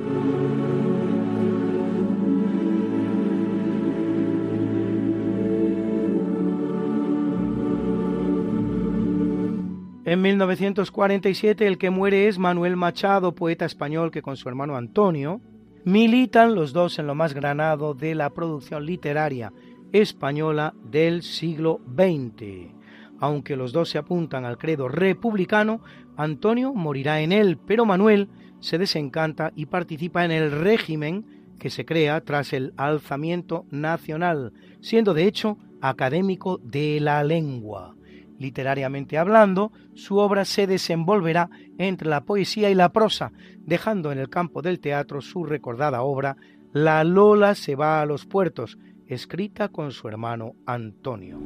En 1947 el que muere es Manuel Machado, poeta español que con su hermano Antonio militan los dos en lo más granado de la producción literaria española del siglo XX. Aunque los dos se apuntan al credo republicano, Antonio morirá en él, pero Manuel se desencanta y participa en el régimen que se crea tras el alzamiento nacional, siendo de hecho académico de la lengua. Literariamente hablando, su obra se desenvolverá entre la poesía y la prosa, dejando en el campo del teatro su recordada obra La Lola se va a los puertos, escrita con su hermano Antonio.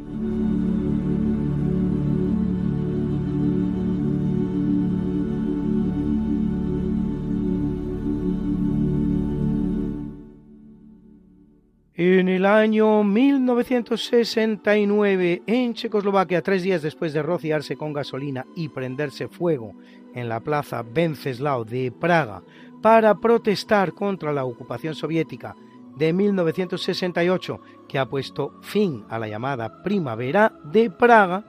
En el año 1969, en Checoslovaquia, tres días después de rociarse con gasolina y prenderse fuego en la plaza Venceslao de Praga para protestar contra la ocupación soviética de 1968, que ha puesto fin a la llamada Primavera de Praga,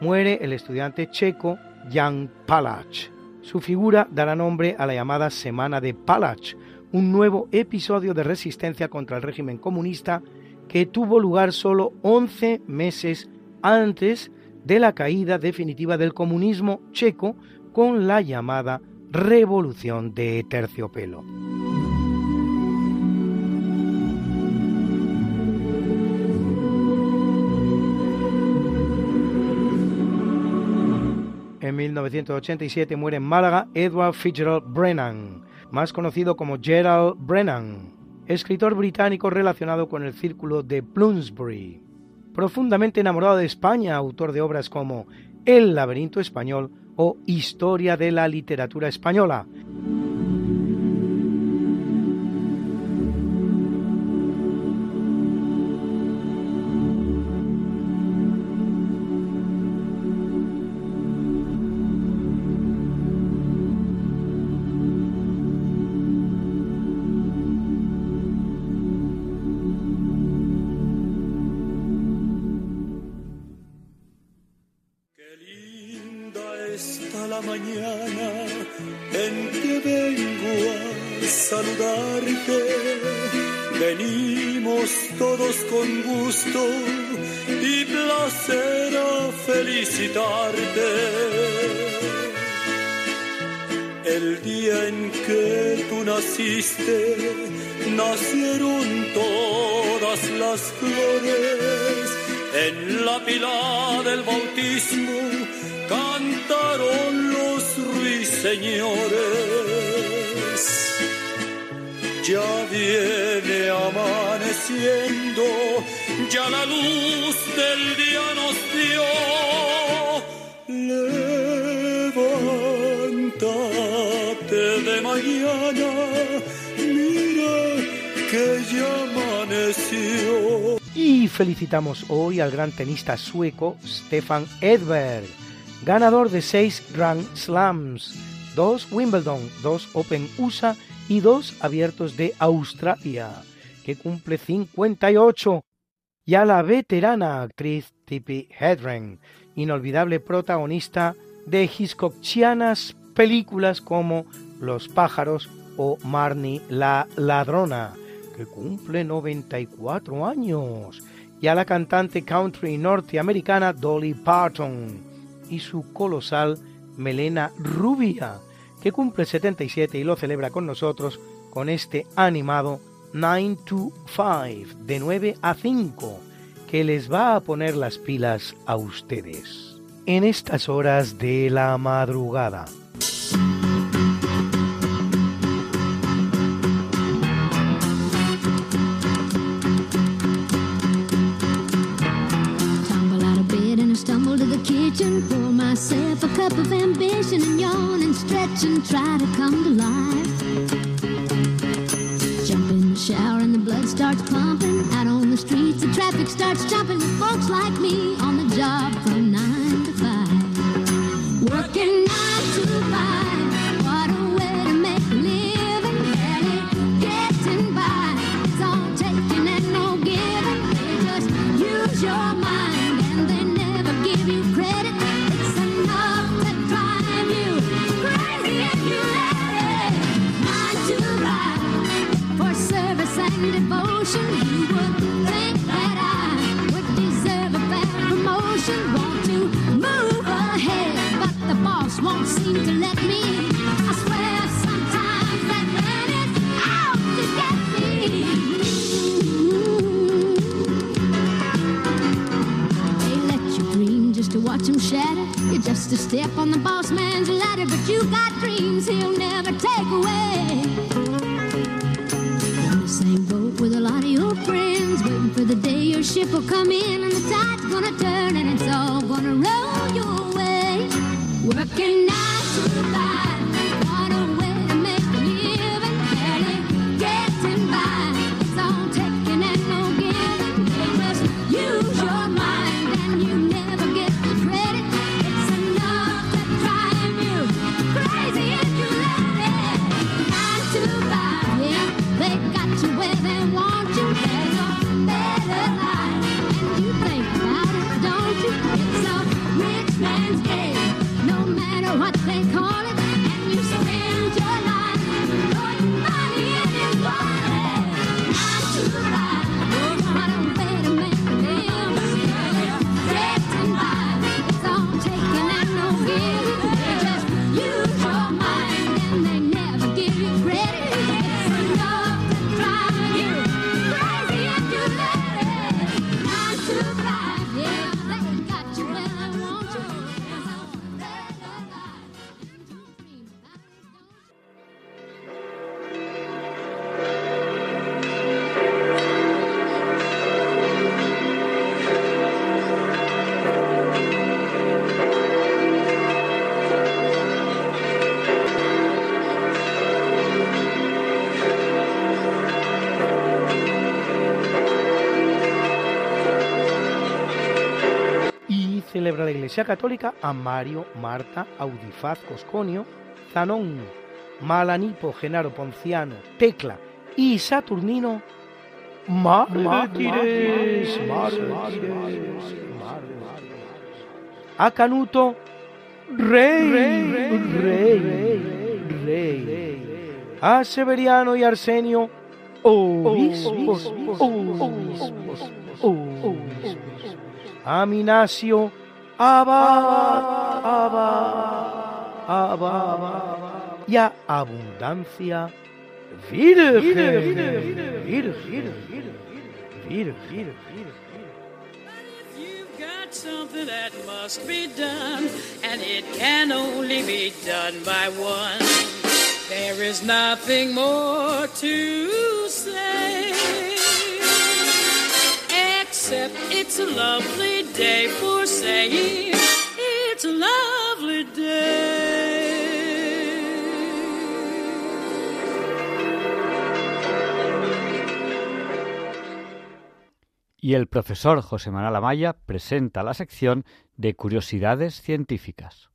muere el estudiante checo Jan Palach. Su figura dará nombre a la llamada Semana de Palach, un nuevo episodio de resistencia contra el régimen comunista que tuvo lugar solo 11 meses antes de la caída definitiva del comunismo checo con la llamada Revolución de Terciopelo. En 1987 muere en Málaga Edward Fitzgerald Brennan, más conocido como Gerald Brennan, escritor británico relacionado con el círculo de Bloomsbury. Profundamente enamorado de España, autor de obras como El laberinto español o Historia de la literatura española, felicitamos hoy al gran tenista sueco Stefan Edberg, ganador de seis Grand Slams, dos Wimbledon, dos Open USA y dos abiertos de Australia, que cumple 58, y a la veterana actriz Tippi Hedren, inolvidable protagonista de Hitchcockianas películas como Los pájaros o Marnie la ladrona, que cumple 94 años, y a la cantante country norteamericana Dolly Parton y su colosal melena rubia, que cumple 77 y lo celebra con nosotros con este animado 9 to 5, de 9 a 5, que les va a poner las pilas a ustedes en estas horas de la madrugada. Cup of ambition and yawn and stretch and try to come to life. Jump in the shower and the blood starts pumping. Out on the streets, the traffic starts jumping with folks like me just to watch him shatter. You're just a step on the boss man's ladder, but you got dreams he'll never take away. The day your ship will come in and the tide's gonna turn and it's all gonna roll your way. Working nine to five, Iglesia Católica a Mario, Marta, Audifaz, Cosconio, Zanón, Malanipo, Genaro Ponciano, Tecla y Saturnino. Mártires, mártires, a Canuto, rey, rey, rey, a Severiano y Arsenio, obispos, obispos, obispos, a Abba, Abba, Abba. Ya abundancia. Wieder, wieder, wieder, wieder, wieder, wieder, wieder, wieder, wieder. Something that must be done, and it can only be done by one. There is nothing more to say. Except it's a lovely day for saying it's a lovely day. Y el profesor José Manuel Amaya presenta la sección de curiosidades científicas.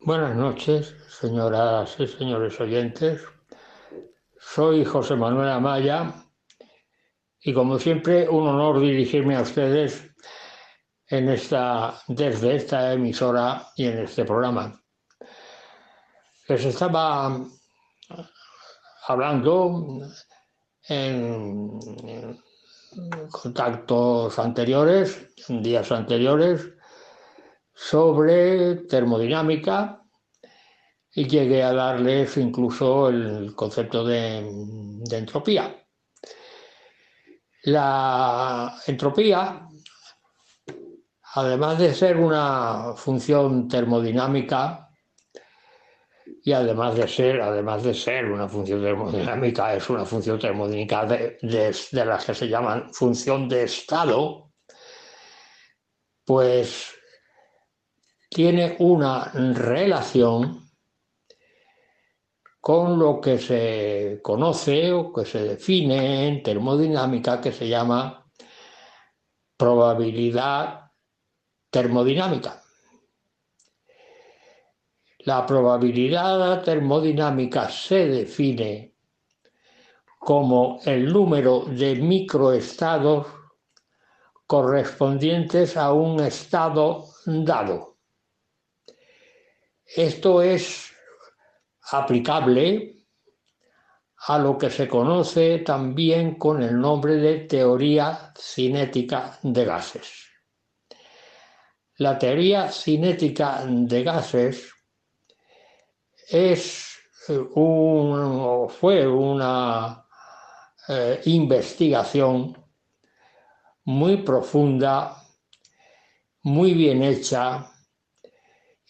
Buenas noches, señoras y señores oyentes. Soy José Manuel Amaya y como siempre un honor dirigirme a ustedes en esta, desde esta emisora y en este programa. Les estaba hablando en contactos anteriores, en días anteriores, sobre termodinámica y llegué a darles incluso el concepto de, de entropía. La entropía, además de ser una función termodinámica, y además de ser, además de ser una función termodinámica, es una función termodinámica de, de, de las que se llaman función de estado, pues tiene una relación con lo que se conoce o que se define en termodinámica que se llama probabilidad termodinámica. La probabilidad termodinámica se define como el número de microestados correspondientes a un estado dado. Esto es aplicable a lo que se conoce también con el nombre de teoría cinética de gases. La teoría cinética de gases es un, fue una eh, investigación muy profunda, muy bien hecha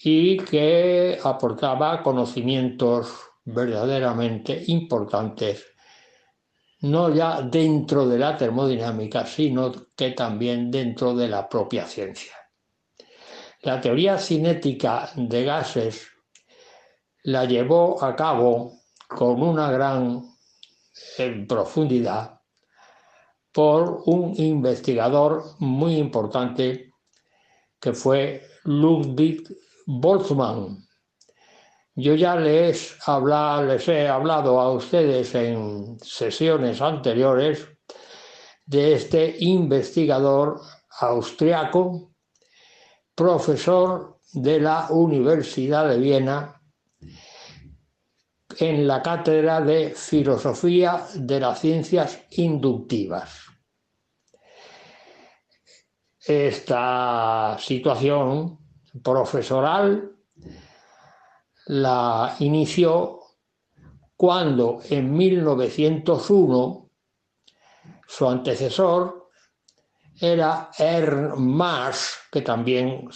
y que aportaba conocimientos verdaderamente importantes, no ya dentro de la termodinámica, sino que también dentro de la propia ciencia. La teoría cinética de gases la llevó a cabo con una gran profundidad por un investigador muy importante que fue Ludwig Boltzmann. Yo ya les, les he hablado a ustedes en sesiones anteriores de este investigador austriaco, profesor de la Universidad de Viena en la cátedra de Filosofía de las Ciencias Inductivas. Esta situación profesoral la inició cuando en 1901 su antecesor era Ernst Mars, que también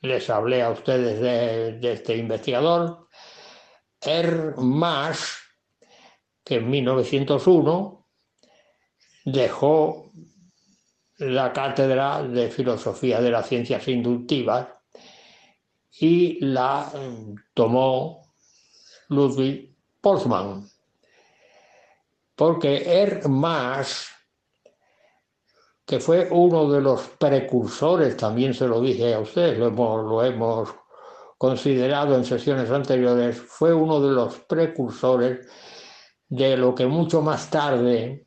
les hablé a ustedes de, este investigador, Ernst Mars, que en 1901 dejó la cátedra de filosofía de las ciencias inductivas y la tomó Ludwig Boltzmann. Porque Mars, que fue uno de los precursores, también se lo dije a ustedes, lo hemos considerado en sesiones anteriores, fue uno de los precursores de lo que mucho más tarde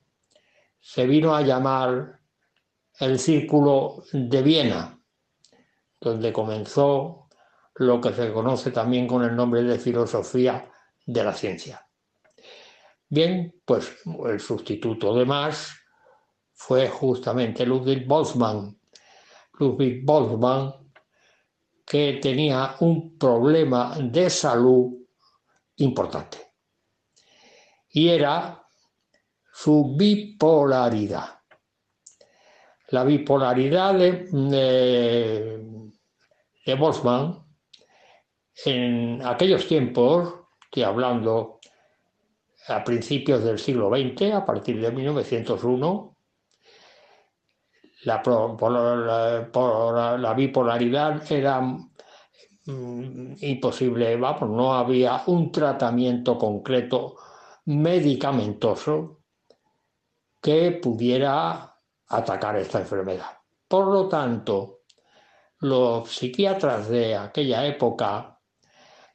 se vino a llamar el Círculo de Viena, donde comenzó lo que se conoce también con el nombre de filosofía de la ciencia. Bien, pues el sustituto de Marx fue justamente Ludwig Boltzmann. Ludwig Boltzmann, que tenía un problema de salud importante. Y era su bipolaridad. La bipolaridad de, de, de Boltzmann en aquellos tiempos, estoy hablando a principios del siglo XX, a partir de 1901, la, la, la bipolaridad era mm, imposible, vamos, no había un tratamiento concreto medicamentoso que pudiera atacar esta enfermedad. Por lo tanto, los psiquiatras de aquella época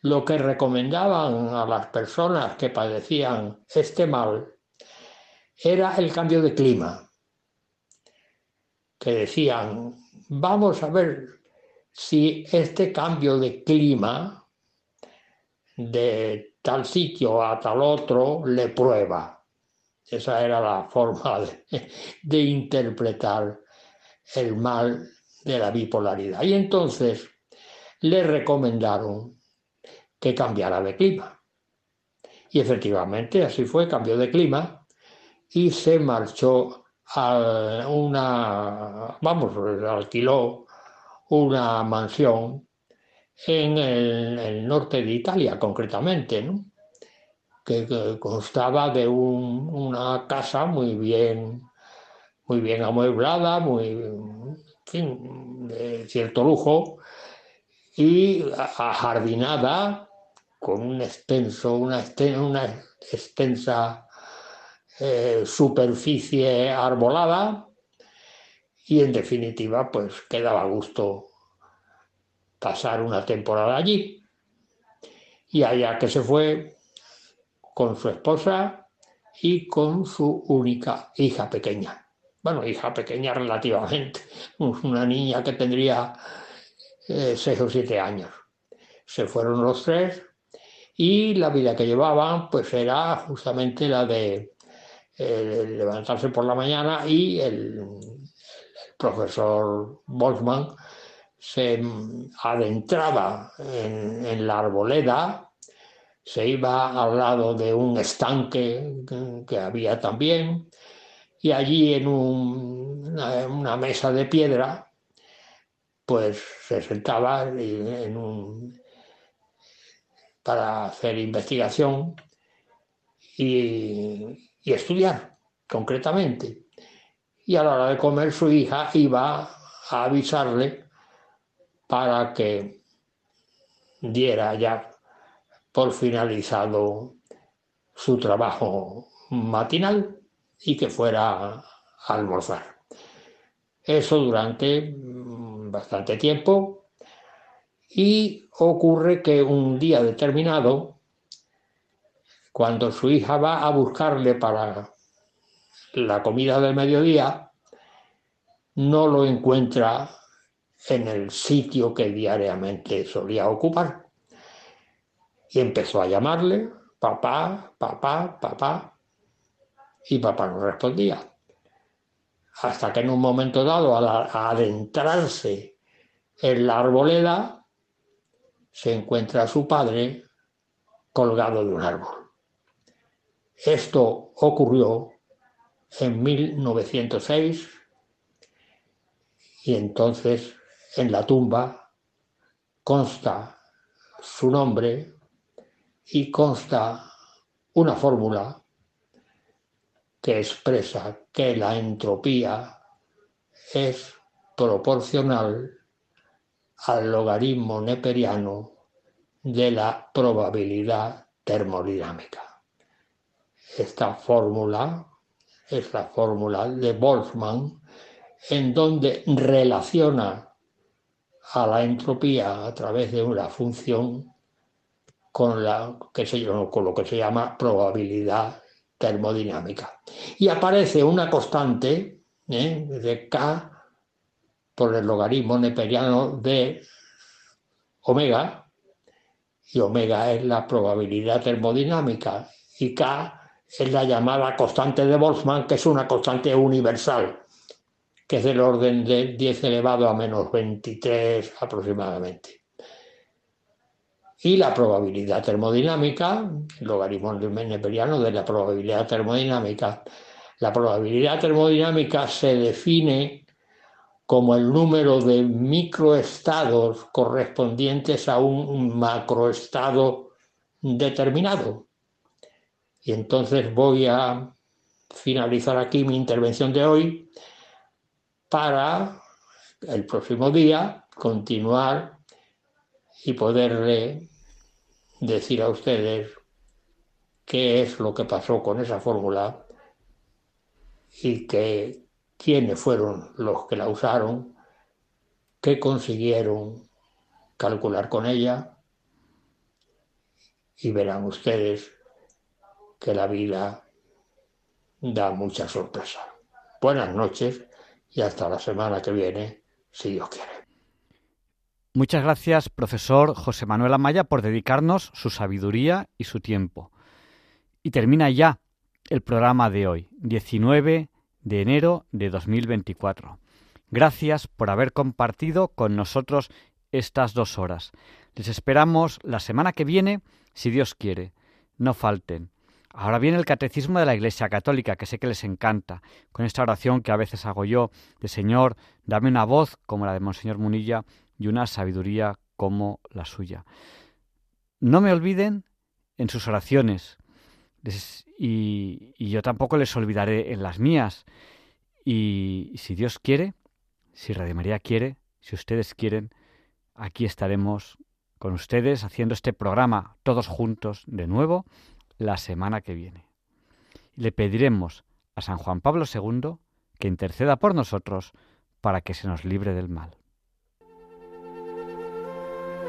lo que recomendaban a las personas que padecían este mal era el cambio de clima, que decían, vamos a ver si este cambio de clima de tal sitio a tal otro le prueba. Esa era la forma de, de interpretar el mal de la bipolaridad. Y entonces le recomendaron que cambiara de clima. Y efectivamente así fue, cambió de clima y se marchó a una, vamos, alquiló una mansión en el, norte de Italia, concretamente, que, constaba de un- una casa muy bien, muy bien amueblada, muy, en fin, de cierto lujo, y ajardinada con un extenso, una, exten- una extensa eh, superficie arbolada y en definitiva pues quedaba gusto pasar una temporada allí. Y allá que se fue con su esposa y con su única hija pequeña. Bueno, hija pequeña relativamente, una niña que tendría eh, seis o siete años. Se fueron los tres y la vida que llevaban pues era justamente la de eh, levantarse por la mañana y el, profesor Boltzmann se adentraba en, la arboleda, se iba al lado de un estanque que, había también, y allí en un- una, una mesa de piedra, pues se sentaba en un, para hacer investigación y, y estudiar concretamente. Y a la hora de comer su hija iba a avisarle para que diera ya por finalizado su trabajo matinal y que fuera a almorzar. Eso durante bastante tiempo y ocurre que un día determinado, cuando su hija va a buscarle para la comida del mediodía, no lo encuentra en el sitio que diariamente solía ocupar. Y empezó a llamarle, papá, papá, papá, y papá no respondía. Hasta que en un momento dado, al adentrarse en la arboleda, se encuentra a su padre colgado de un árbol. Esto ocurrió en 1906 y entonces en la tumba consta su nombre y consta una fórmula que expresa que la entropía es proporcional al logaritmo neperiano de la probabilidad termodinámica. Esta fórmula es la fórmula de Boltzmann en donde relaciona a la entropía a través de una función con, la, con lo que se llama probabilidad termodinámica. Y aparece una constante ¿eh? de K por el logaritmo neperiano de omega, y omega es la probabilidad termodinámica, y K es la llamada constante de Boltzmann, que es una constante universal, que es del orden de 10 elevado a menos 23 aproximadamente. Y la probabilidad termodinámica, el logaritmo neperiano de la probabilidad termodinámica, la probabilidad termodinámica se define como el número de microestados correspondientes a un macroestado determinado. Y entonces voy a finalizar aquí mi intervención de hoy para el próximo día continuar y poderle decir a ustedes qué es lo que pasó con esa fórmula y qué quiénes fueron los que la usaron, qué consiguieron calcular con ella y verán ustedes que la vida da mucha sorpresa. Buenas noches y hasta la semana que viene, si Dios quiere. Muchas gracias, profesor José Manuel Amaya, por dedicarnos su sabiduría y su tiempo. Y termina ya el programa de hoy, 19 de enero de 2024. Gracias por haber compartido con nosotros estas dos horas. Les esperamos la semana que viene, si Dios quiere. No falten. Ahora viene el catecismo de la Iglesia Católica, que sé que les encanta, con esta oración que a veces hago yo, de Señor, dame una voz como la de Monseñor Munilla y una sabiduría como la suya. No me olviden en sus oraciones, y, yo tampoco les olvidaré en las mías. Y, y si Dios quiere, si Radio María quiere, si ustedes quieren, aquí estaremos con ustedes haciendo este programa todos juntos de nuevo la semana que viene. Le pediremos a San Juan Pablo II que interceda por nosotros para que se nos libre del mal.